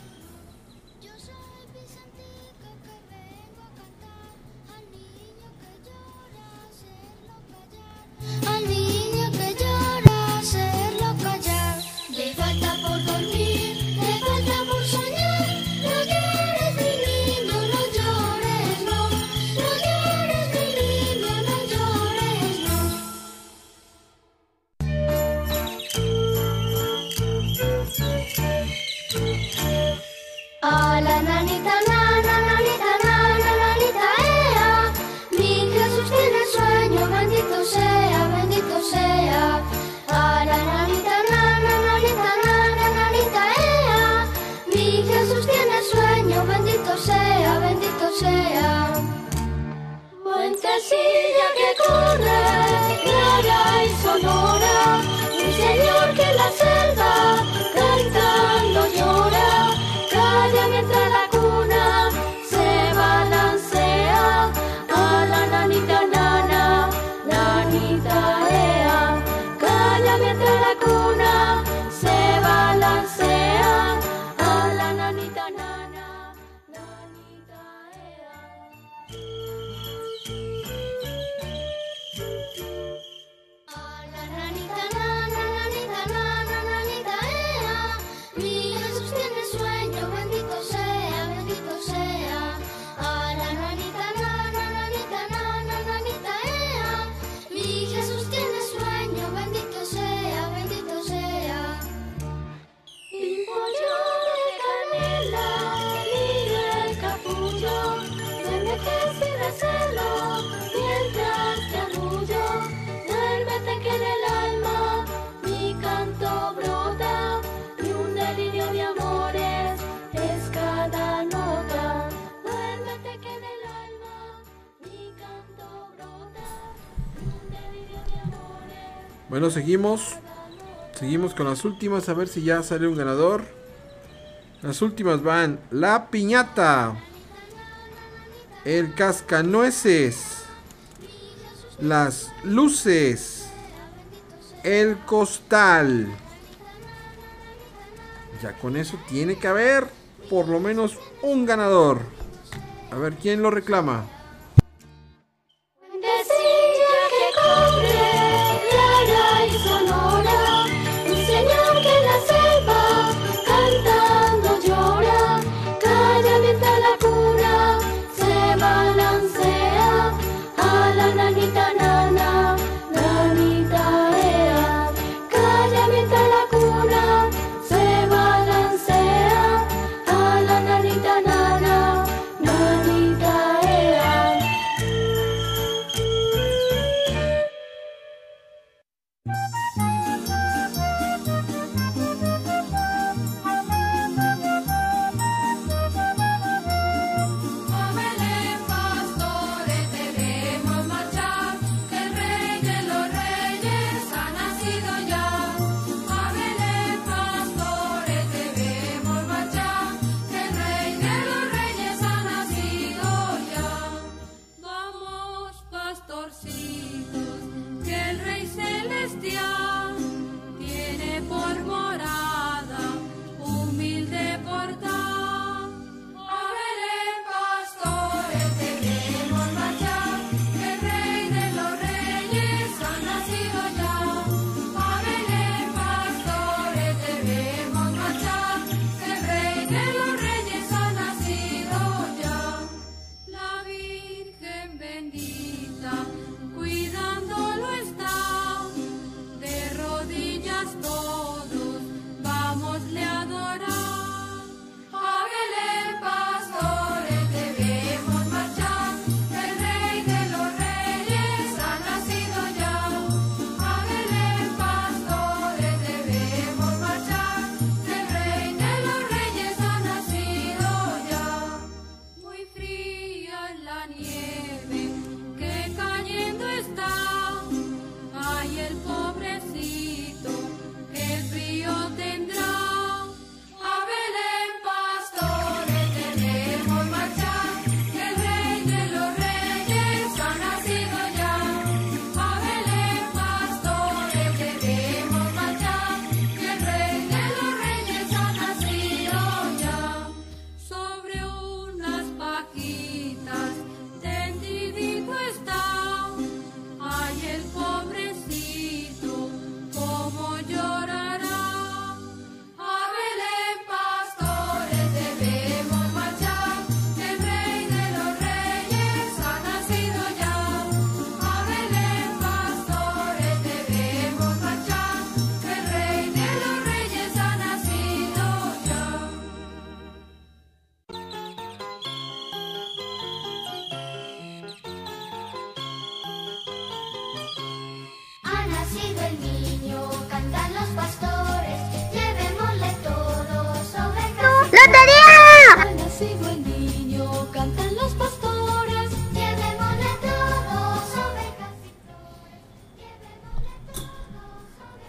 seguimos. Seguimos con las últimas. A ver si ya sale un ganador. Las últimas van. La piñata. El cascanueces. Las luces. El costal. Ya con eso tiene que haber por lo menos un ganador. A ver quién lo reclama.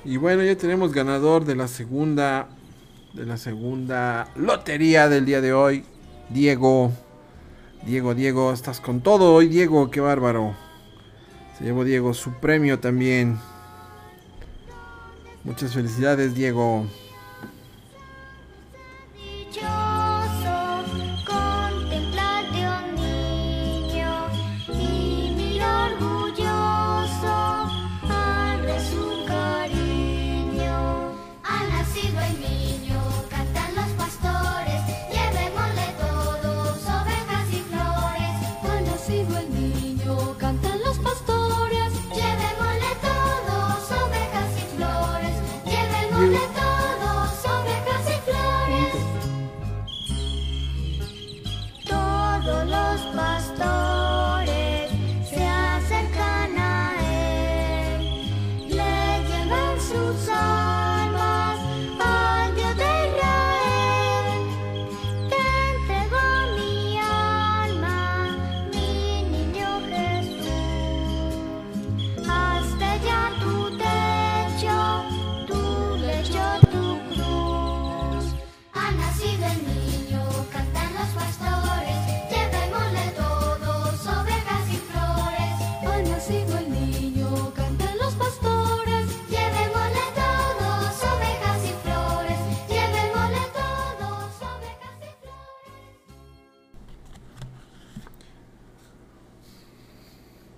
Y bueno, ya tenemos ganador de la segunda de la segunda lotería del día de hoy. Diego. Diego, Diego, estás con todo hoy, Diego, qué bárbaro. Se llevó Diego su premio también. Muchas felicidades, Diego.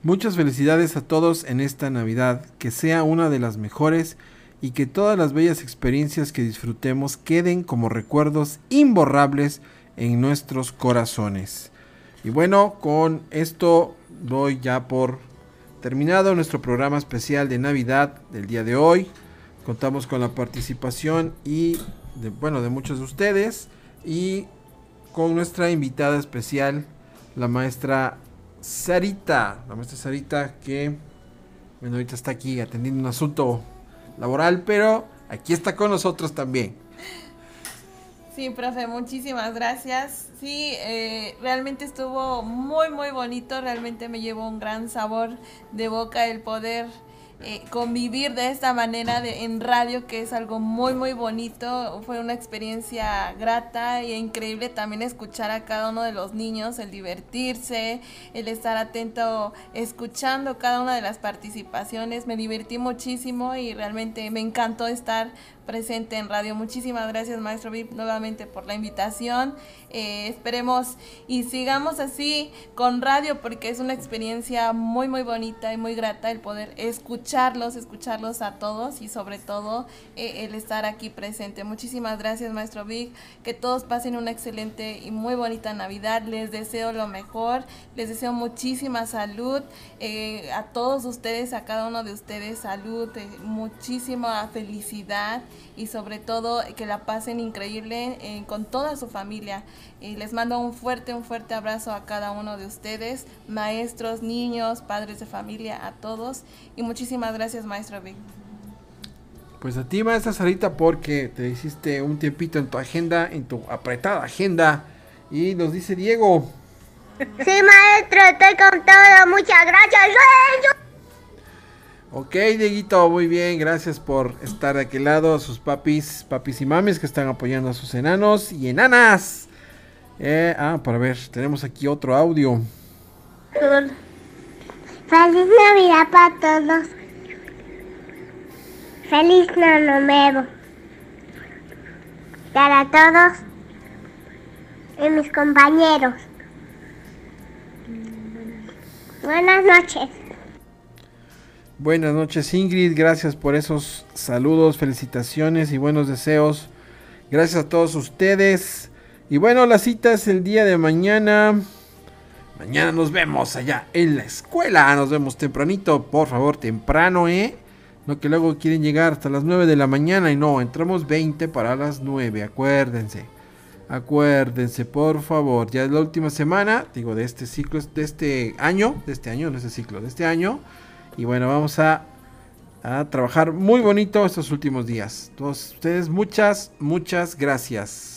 Muchas felicidades a todos en esta Navidad, que sea una de las mejores y que todas las bellas experiencias que disfrutemos queden como recuerdos imborrables en nuestros corazones. Y bueno, con esto doy ya por terminado nuestro programa especial de Navidad del día de hoy. Contamos con la participación y de, bueno, de muchos de ustedes y con nuestra invitada especial, la maestra Sarita, la maestra Sarita, que bueno, ahorita está aquí atendiendo un asunto laboral, pero aquí está con nosotros también. Sí, profe, muchísimas gracias. Sí, eh, realmente estuvo muy, muy bonito, realmente me llevó un gran sabor de boca el poder eh, convivir de esta manera de, en radio, que es algo muy, muy bonito. Fue una experiencia grata e increíble también escuchar a cada uno de los niños, el divertirse, el estar atento, escuchando cada una de las participaciones. Me divertí muchísimo y realmente me encantó estar presente en radio. Muchísimas gracias, maestro VIP, nuevamente por la invitación. Eh, esperemos y sigamos así con radio porque es una experiencia muy, muy bonita y muy grata el poder escucharlos, escucharlos a todos y sobre todo eh, el estar aquí presente. Muchísimas gracias, maestro Vic. Que todos pasen una excelente y muy bonita Navidad. Les deseo lo mejor. Les deseo muchísima salud. Eh, a todos ustedes, a cada uno de ustedes, salud, muchísima felicidad y sobre todo que la pasen increíble eh, con toda su familia. Y les mando un fuerte, un fuerte abrazo a cada uno de ustedes, maestros, niños, padres de familia, a todos. Y muchísimas gracias, maestro Vic. Pues a ti, maestra Sarita, porque te hiciste un tiempito en tu agenda, en tu apretada agenda. Y nos dice Diego. Sí, maestro, estoy con todo. Muchas gracias. Ok, Dieguito, muy bien, gracias por estar de aquel lado, a sus papis, papis y mamis que están apoyando a sus enanos y enanas. Eh, ah, para ver, tenemos aquí otro audio. Feliz Navidad para todos. Feliz Año Nuevo. Para todos y mis compañeros. Buenas noches. Buenas noches Ingrid, gracias por esos saludos, felicitaciones y buenos deseos. Gracias a todos ustedes. Y bueno, la cita es el día de mañana. Mañana nos vemos allá en la escuela. Nos vemos tempranito, por favor, temprano, ¿eh? No que luego quieren llegar hasta las 9 de la mañana y no, entramos 20 para las 9, acuérdense. Acuérdense, por favor, ya es la última semana, digo, de este ciclo, de este año, de este año, no es el ciclo, de este año. Y bueno, vamos a, a trabajar muy bonito estos últimos días. Todos ustedes, muchas, muchas gracias.